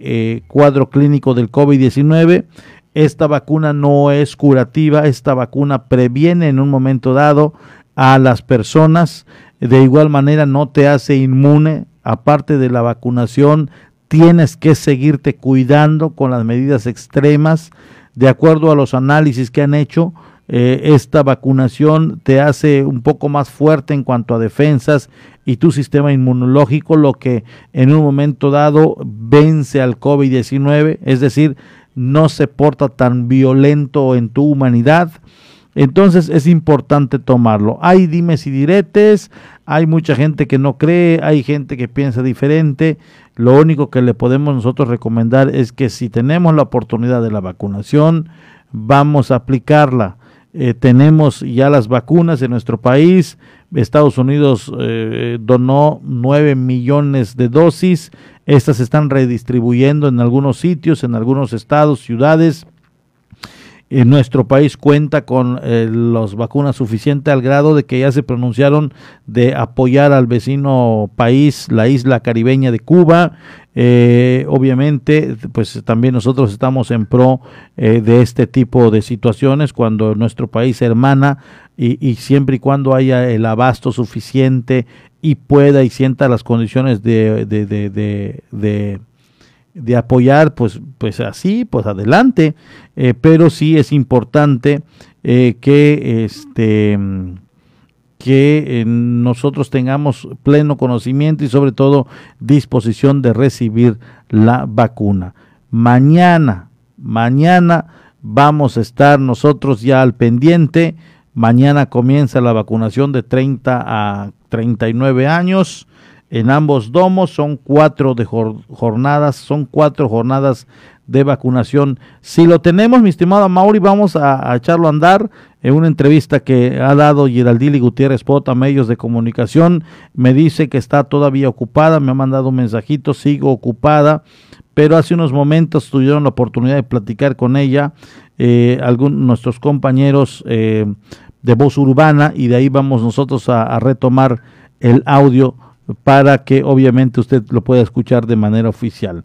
eh, cuadro clínico del COVID-19. Esta vacuna no es curativa, esta vacuna previene en un momento dado a las personas. De igual manera no te hace inmune. Aparte de la vacunación, tienes que seguirte cuidando con las medidas extremas. De acuerdo a los análisis que han hecho, eh, esta vacunación te hace un poco más fuerte en cuanto a defensas y tu sistema inmunológico, lo que en un momento dado vence al COVID-19, es decir, no se porta tan violento en tu humanidad. Entonces es importante tomarlo. Hay dimes y diretes, hay mucha gente que no cree, hay gente que piensa diferente. Lo único que le podemos nosotros recomendar es que si tenemos la oportunidad de la vacunación, vamos a aplicarla. Eh, tenemos ya las vacunas en nuestro país. Estados Unidos eh, donó 9 millones de dosis. Estas se están redistribuyendo en algunos sitios, en algunos estados, ciudades. Nuestro país cuenta con eh, las vacunas suficientes al grado de que ya se pronunciaron de apoyar al vecino país, la isla caribeña de Cuba. Eh, obviamente, pues también nosotros estamos en pro eh, de este tipo de situaciones cuando nuestro país hermana y, siempre y cuando haya el abasto suficiente y pueda y sienta las condiciones de, de, de, de, apoyar, pues, pues así, pues adelante. Eh, pero sí es importante que este que eh, nosotros tengamos pleno conocimiento y sobre todo disposición de recibir la vacuna. Mañana, mañana vamos a estar nosotros ya al pendiente. Mañana comienza la vacunación de 30 a 39 años en ambos domos. Son cuatro de jornadas, son cuatro jornadas de vacunación. Si lo tenemos, mi estimado Mauri, vamos a, echarlo a andar en una entrevista que ha dado Geraldili Gutiérrez Pot a medios de comunicación. Me dice que está todavía ocupada, me ha mandado un mensajito, sigo ocupada, pero hace unos momentos tuvieron la oportunidad de platicar con ella, eh, algunos nuestros compañeros eh, de voz urbana, y de ahí vamos nosotros a retomar el audio para que obviamente usted lo pueda escuchar de manera oficial.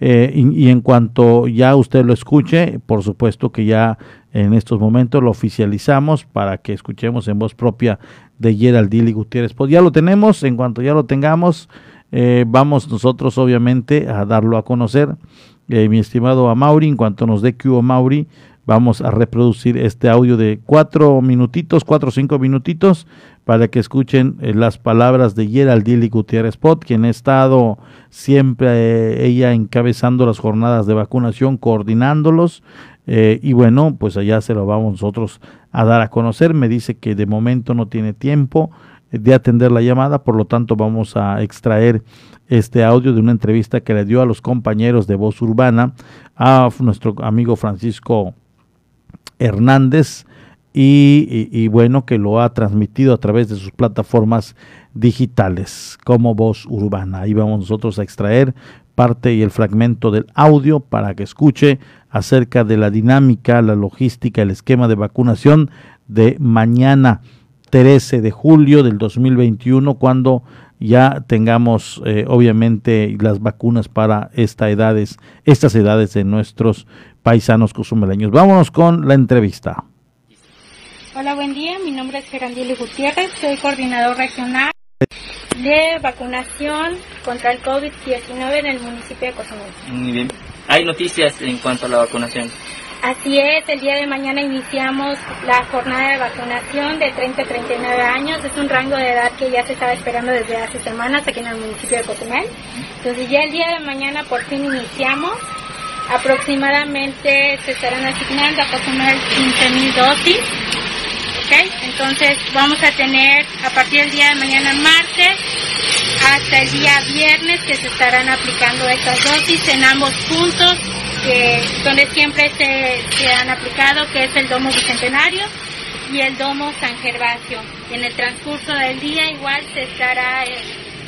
Eh, y, en cuanto ya usted lo escuche, por supuesto que ya en estos momentos lo oficializamos para que escuchemos en voz propia de Geraldine Gutiérrez. Pues ya lo tenemos, en cuanto ya lo tengamos, eh, vamos nosotros obviamente a darlo a conocer. Eh, mi estimado Mauri, en cuanto nos dé que Mauri, vamos a reproducir este audio de cuatro minutitos, cuatro o cinco minutitos, para que escuchen eh, las palabras de Geraldine Gutiérrez Pot, quien ha estado siempre eh, ella encabezando las jornadas de vacunación, coordinándolos. Eh, y bueno, pues allá se lo vamos nosotros a dar a conocer. Me dice que de momento no tiene tiempo de atender la llamada, por lo tanto vamos a extraer este audio de una entrevista que le dio a los compañeros de Voz Urbana a nuestro amigo Francisco Hernández, y, bueno, que lo ha transmitido a través de sus plataformas digitales como voz urbana. Ahí vamos nosotros a extraer parte y el fragmento del audio para que escuche acerca de la dinámica, la logística, el esquema de vacunación de mañana 13 de julio del 2021 cuando ya tengamos eh, obviamente las vacunas para esta estas edades de nuestros paisanos cozumeleños. Vámonos con la entrevista. Hola, buen día. Mi nombre es Gerandile Gutiérrez. Soy coordinador regional de vacunación contra el COVID-19 en el municipio de Cozumel. Muy bien. ¿Hay noticias en cuanto a la vacunación? Así es, el día de mañana iniciamos la jornada de vacunación de 30 a 39 años. Es un rango de edad que ya se estaba esperando desde hace semanas aquí en el municipio de Cozumel. Entonces ya el día de mañana por fin iniciamos. Aproximadamente se estarán asignando a Cozumel 15.000 dosis entonces vamos a tener a partir del día de mañana martes hasta el día viernes que se estarán aplicando estas dosis en ambos puntos que donde siempre se, han aplicado, que es el domo bicentenario y el domo San Gervasio. En el transcurso del día igual se estará eh,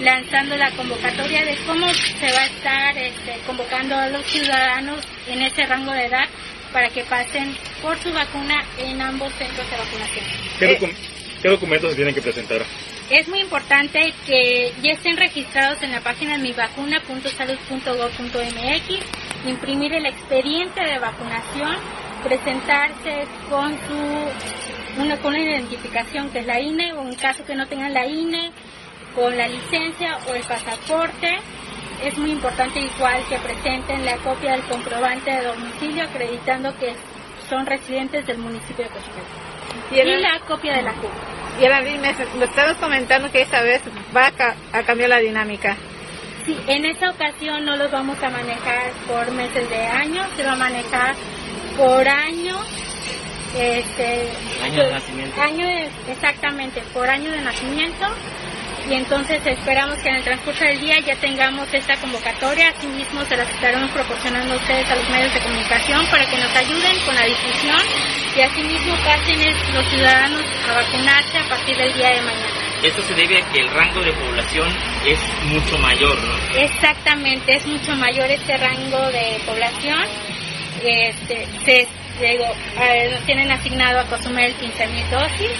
lanzando la convocatoria de cómo se va a estar este, convocando a los ciudadanos en ese rango de edad para que pasen por su vacuna en ambos centros de vacunación. ¿Qué, documentos se tienen que presentar? Es muy importante que ya estén registrados en la página mivacuna.salud.gov.mx, imprimir el expediente de vacunación, presentarse con su una, con una identificación que es la INE o en caso que no tengan la INE, con la licencia o el pasaporte es muy importante igual que presenten la copia del comprobante de domicilio acreditando que son residentes del municipio de Cozumel. Y, la copia de la CUP. Y ahora dime, lo estamos comentando que esta vez va a, cambiar la dinámica. Sí, en esta ocasión no los vamos a manejar por meses de año, se va a manejar por año. Este, año de nacimiento. Año exactamente, por año de nacimiento y entonces esperamos que en el transcurso del día ya tengamos esta convocatoria. Asimismo, se las estaremos proporcionando a ustedes a los medios de comunicación para que nos ayuden con la difusión y asimismo pasen los ciudadanos a vacunarse a partir del día de mañana. Esto se debe a que el rango de población es mucho mayor, ¿no? Exactamente, es mucho mayor este rango de población. Este, se, digo, eh, nos tienen asignado a consumir 15.000 dosis,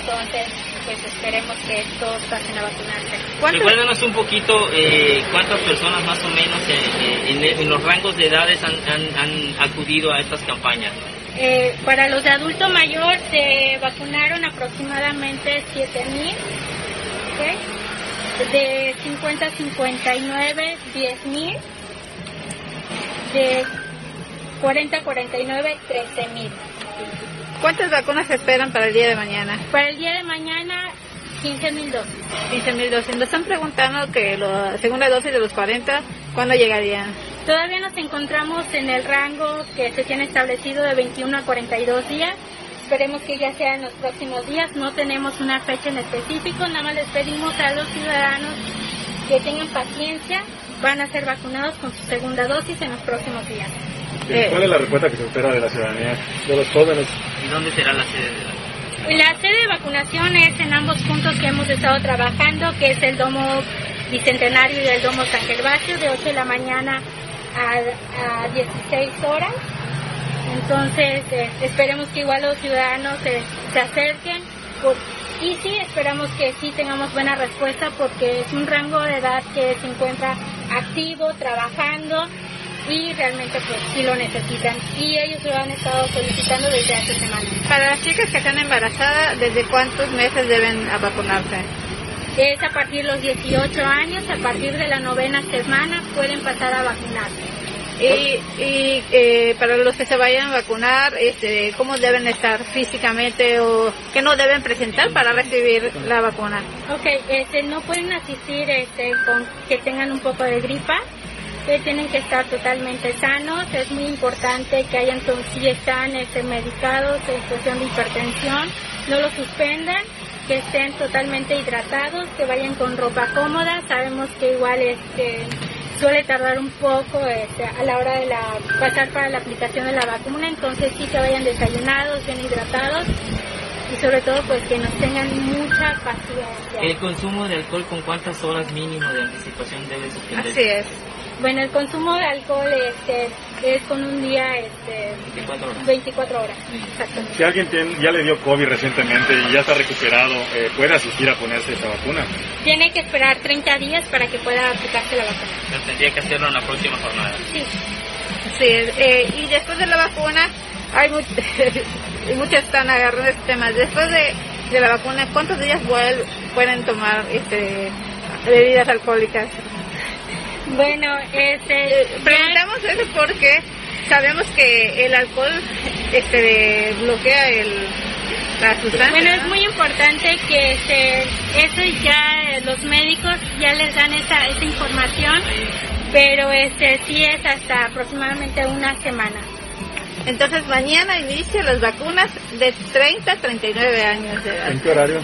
entonces pues esperemos que todos pasen a vacunarse. Recuérdanos un poquito eh, cuántas personas más o menos eh, eh, en, los rangos de edades han, acudido a estas campañas. para los de adulto mayor se vacunaron aproximadamente 7.000, de 50 a 59, 10.000, de 40 a 49, 13.000. ¿Cuántas vacunas se esperan para el día de mañana? Para el día de mañana 15 mil dosis. 15 mil dosis. Nos están preguntando que la segunda dosis de los 40, ¿cuándo llegarían? Todavía nos encontramos en el rango que se tiene establecido de 21 a 42 días. Esperemos que ya sea en los próximos días. No tenemos una fecha en específico. Nada más les pedimos a los ciudadanos que tengan paciencia. Van a ser vacunados con su segunda dosis en los próximos días. ¿Cuál es la respuesta que se espera de la ciudadanía, de los jóvenes? ¿Y dónde será la sede de la la sede de vacunación es en ambos puntos que hemos estado trabajando, que es el Domo Bicentenario y el Domo San Gervasio, de 8 de la mañana a, 16 horas. Entonces, eh, esperemos que igual los ciudadanos se acerquen. y sí, esperamos que sí tengamos buena respuesta porque es un rango de edad que se encuentra activo, trabajando y realmente pues sí lo necesitan y ellos lo han estado solicitando desde hace semanas. Para las chicas que están embarazadas, ¿desde cuántos meses deben vacunarse? Es a partir de los 18 años, a partir de la novena semana pueden pasar a vacunarse. Y, y eh, para los que se vayan a vacunar, este, ¿cómo deben estar físicamente o qué no deben presentar para recibir la vacuna? Ok, este, no pueden asistir este, con que tengan un poco de gripa, que tienen que estar totalmente sanos. Es muy importante que hayan, si están este, medicados en situación de hipertensión, no lo suspendan, que estén totalmente hidratados, que vayan con ropa cómoda. Sabemos que igual este, suele tardar un poco este, a la hora de la, pasar para la aplicación de la vacuna, entonces sí que vayan desayunados, bien hidratados y sobre todo pues que nos tengan mucha paciencia. ¿El consumo de alcohol con cuántas horas mínimo de anticipación debe suspenderse? Así es. Bueno, el consumo de alcohol este, es con un día este, 24 horas. 24 horas. Si alguien ya le dio COVID recientemente y ya está recuperado, eh, ¿puede asistir a ponerse esa vacuna? Tiene que esperar 30 días para que pueda aplicarse la vacuna. Pero tendría que hacerlo en la próxima jornada. Sí. Sí, eh, y después de la vacuna, hay muchos están agarrando este tema. Después de, de la vacuna, ¿cuántos días pueden tomar este, bebidas alcohólicas? Bueno, este, eh, preguntamos eso porque sabemos que el alcohol este, bloquea el, la sustancia. Bueno, es muy importante que este, eso ya los médicos ya les dan esa, esa información, pero este sí es hasta aproximadamente una semana. Entonces mañana inicia las vacunas de 30 a 39 años de edad. ¿En qué horario?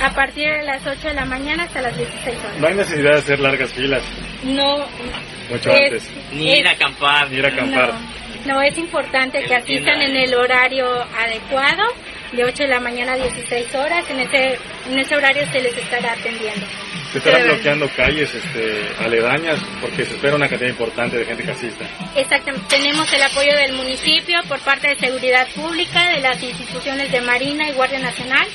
A partir de las 8 de la mañana hasta las 16 horas. No hay necesidad de hacer largas filas. No. Mucho antes. Ni ir a acampar. Ni ir a acampar. No, es importante que asistan en el horario adecuado, de 8 de la mañana a 16 horas. En ese, en ese horario se les estará atendiendo. Se estarán bloqueando calles este, aledañas porque se espera una cantidad importante de gente que asista. Exactamente. Tenemos el apoyo del municipio por parte de Seguridad Pública, de las instituciones de Marina y Guardia Nacional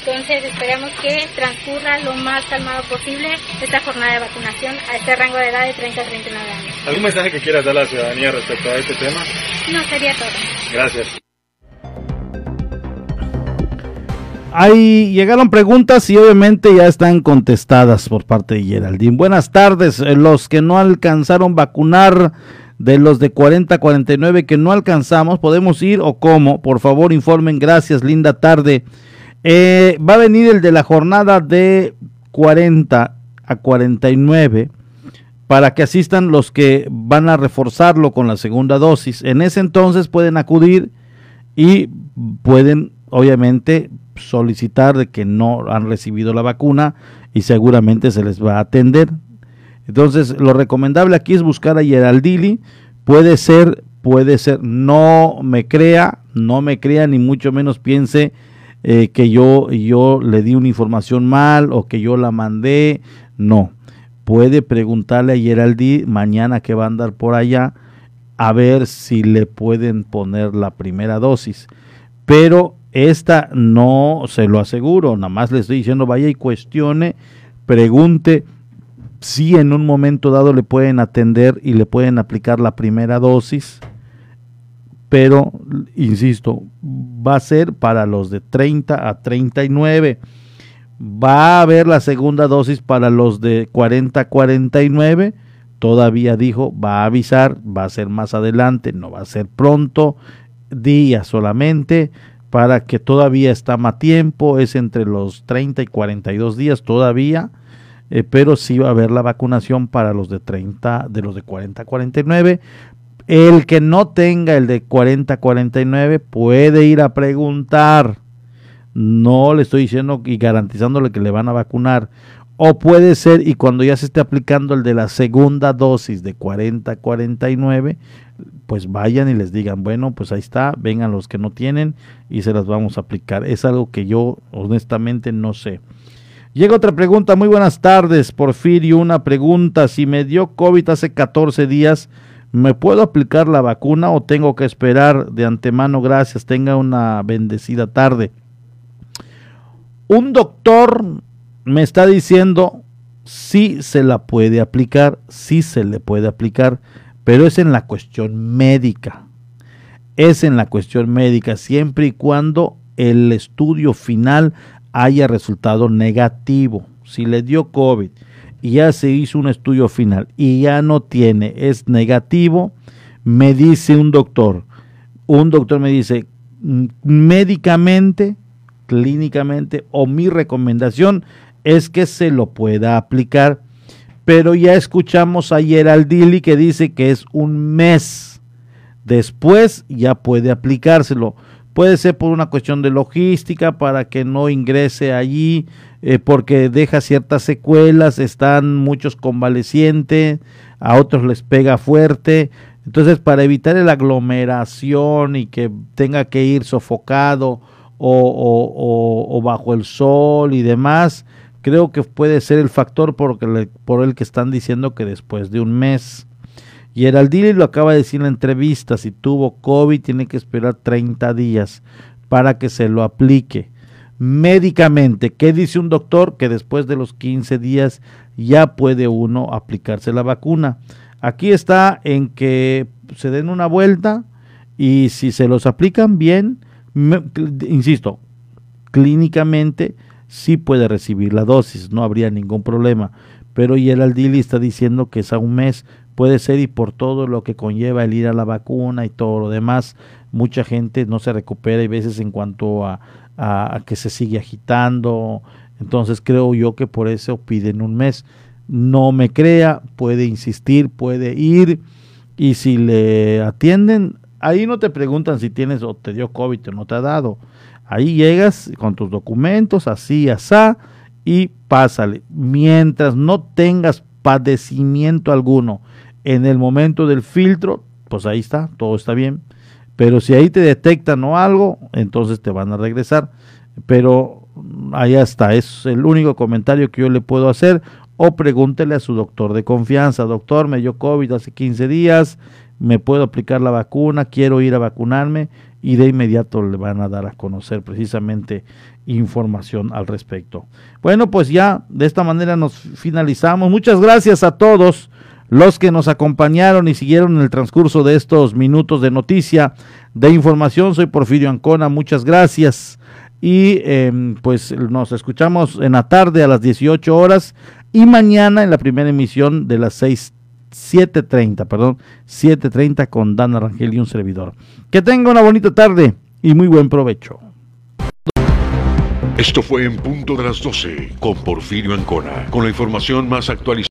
entonces esperamos que transcurra lo más calmado posible esta jornada de vacunación a este rango de edad de 30 a 39 años. ¿Algún mensaje que quieras dar a la ciudadanía respecto a este tema? No, sería todo. Gracias. Ahí llegaron preguntas y obviamente ya están contestadas por parte de Geraldine. Buenas tardes, eh, los que no alcanzaron vacunar de los de 40 a 49 que no alcanzamos, ¿podemos ir o cómo? Por favor informen, gracias, linda tarde. Eh, va a venir el de la jornada de 40 a 49 para que asistan los que van a reforzarlo con la segunda dosis. En ese entonces pueden acudir y pueden obviamente solicitar de que no han recibido la vacuna y seguramente se les va a atender. Entonces, lo recomendable aquí es buscar a Geraldili. Puede ser, puede ser, no me crea, no me crea, ni mucho menos piense eh, que yo, yo le di una información mal o que yo la mandé. No. Puede preguntarle a Geraldi mañana que va a andar por allá a ver si le pueden poner la primera dosis. Pero esta no se lo aseguro, nada más le estoy diciendo vaya y cuestione, pregunte si en un momento dado le pueden atender y le pueden aplicar la primera dosis pero insisto, va a ser para los de 30 a 39. Va a haber la segunda dosis para los de 40 a 49. Todavía dijo, va a avisar, va a ser más adelante, no va a ser pronto, días solamente, para que todavía está más tiempo, es entre los 30 y 42 días todavía, eh, pero sí va a haber la vacunación para los de 30, de los de 40 a 49. El que no tenga el de 40 a 49 puede ir a preguntar. No le estoy diciendo y garantizándole que le van a vacunar. O puede ser, y cuando ya se esté aplicando el de la segunda dosis de 40 a 49, pues vayan y les digan, bueno, pues ahí está, vengan los que no tienen y se las vamos a aplicar. Es algo que yo honestamente no sé. Llega otra pregunta, muy buenas tardes, Porfirio, una pregunta, si me dio COVID hace 14 días, ¿me puedo aplicar la vacuna o tengo que esperar de antemano? Gracias, tenga una bendecida tarde. Un doctor me está diciendo si se la puede aplicar, si se le puede aplicar pero es en la cuestión médica. Es en la cuestión médica siempre y cuando el estudio final haya resultado negativo. Si le dio COVID y ya se hizo un estudio final y ya no tiene, es negativo, me dice un doctor, un doctor me dice, mm, médicamente, clínicamente, o mi recomendación es que se lo pueda aplicar pero ya escuchamos ayer al Dili que dice que es un mes. Después ya puede aplicárselo. Puede ser por una cuestión de logística para que no ingrese allí, eh, porque deja ciertas secuelas, están muchos convalecientes, a otros les pega fuerte. Entonces, para evitar la aglomeración y que tenga que ir sofocado o bajo el sol y demás, creo que puede ser el factor por, por el que están diciendo que después de un mes. Y Heraldini lo acaba de decir en la entrevista, si tuvo COVID tiene que esperar 30 días para que se lo aplique. Médicamente, ¿qué dice un doctor? Que después de los 15 días ya puede uno aplicarse la vacuna. Aquí está en que se den una vuelta y si se los aplican bien, insisto, clínicamente sí puede recibir la dosis, no habría ningún problema. Pero y el Aldili está diciendo que es a un mes, puede ser y por todo lo que conlleva el ir a la vacuna y todo lo demás, mucha gente no se recupera y veces en cuanto a, a, que se sigue agitando. Entonces creo yo que por eso piden un mes. No me crea, puede insistir, puede ir y si le atienden, ahí no te preguntan si tienes o te dio COVID o no te ha dado Ahí llegas con tus documentos, así, asá, y pásale. Mientras no tengas padecimiento alguno en el momento del filtro, pues ahí está, todo está bien. Pero si ahí te detectan o algo, entonces te van a regresar. Pero ahí está, es el único comentario que yo le puedo hacer. O pregúntele a su doctor de confianza, doctor, me dio COVID hace 15 días, me puedo aplicar la vacuna, quiero ir a vacunarme y de inmediato le van a dar a conocer precisamente información al respecto. Bueno, pues ya de esta manera nos finalizamos. Muchas gracias a todos los que nos acompañaron y siguieron en el transcurso de estos minutos de noticia, de información. Soy Porfirio Ancona, muchas gracias. Y em, pues nos escuchamos en la tarde a las 18 horas y mañana en la primera emisión de las 6 7.30, perdón, 7.30 con Dana Rangel y un servidor. Que tenga una bonita tarde y muy buen provecho. Esto fue en punto de las 12 con Porfirio Ancona, con la información más actualizada.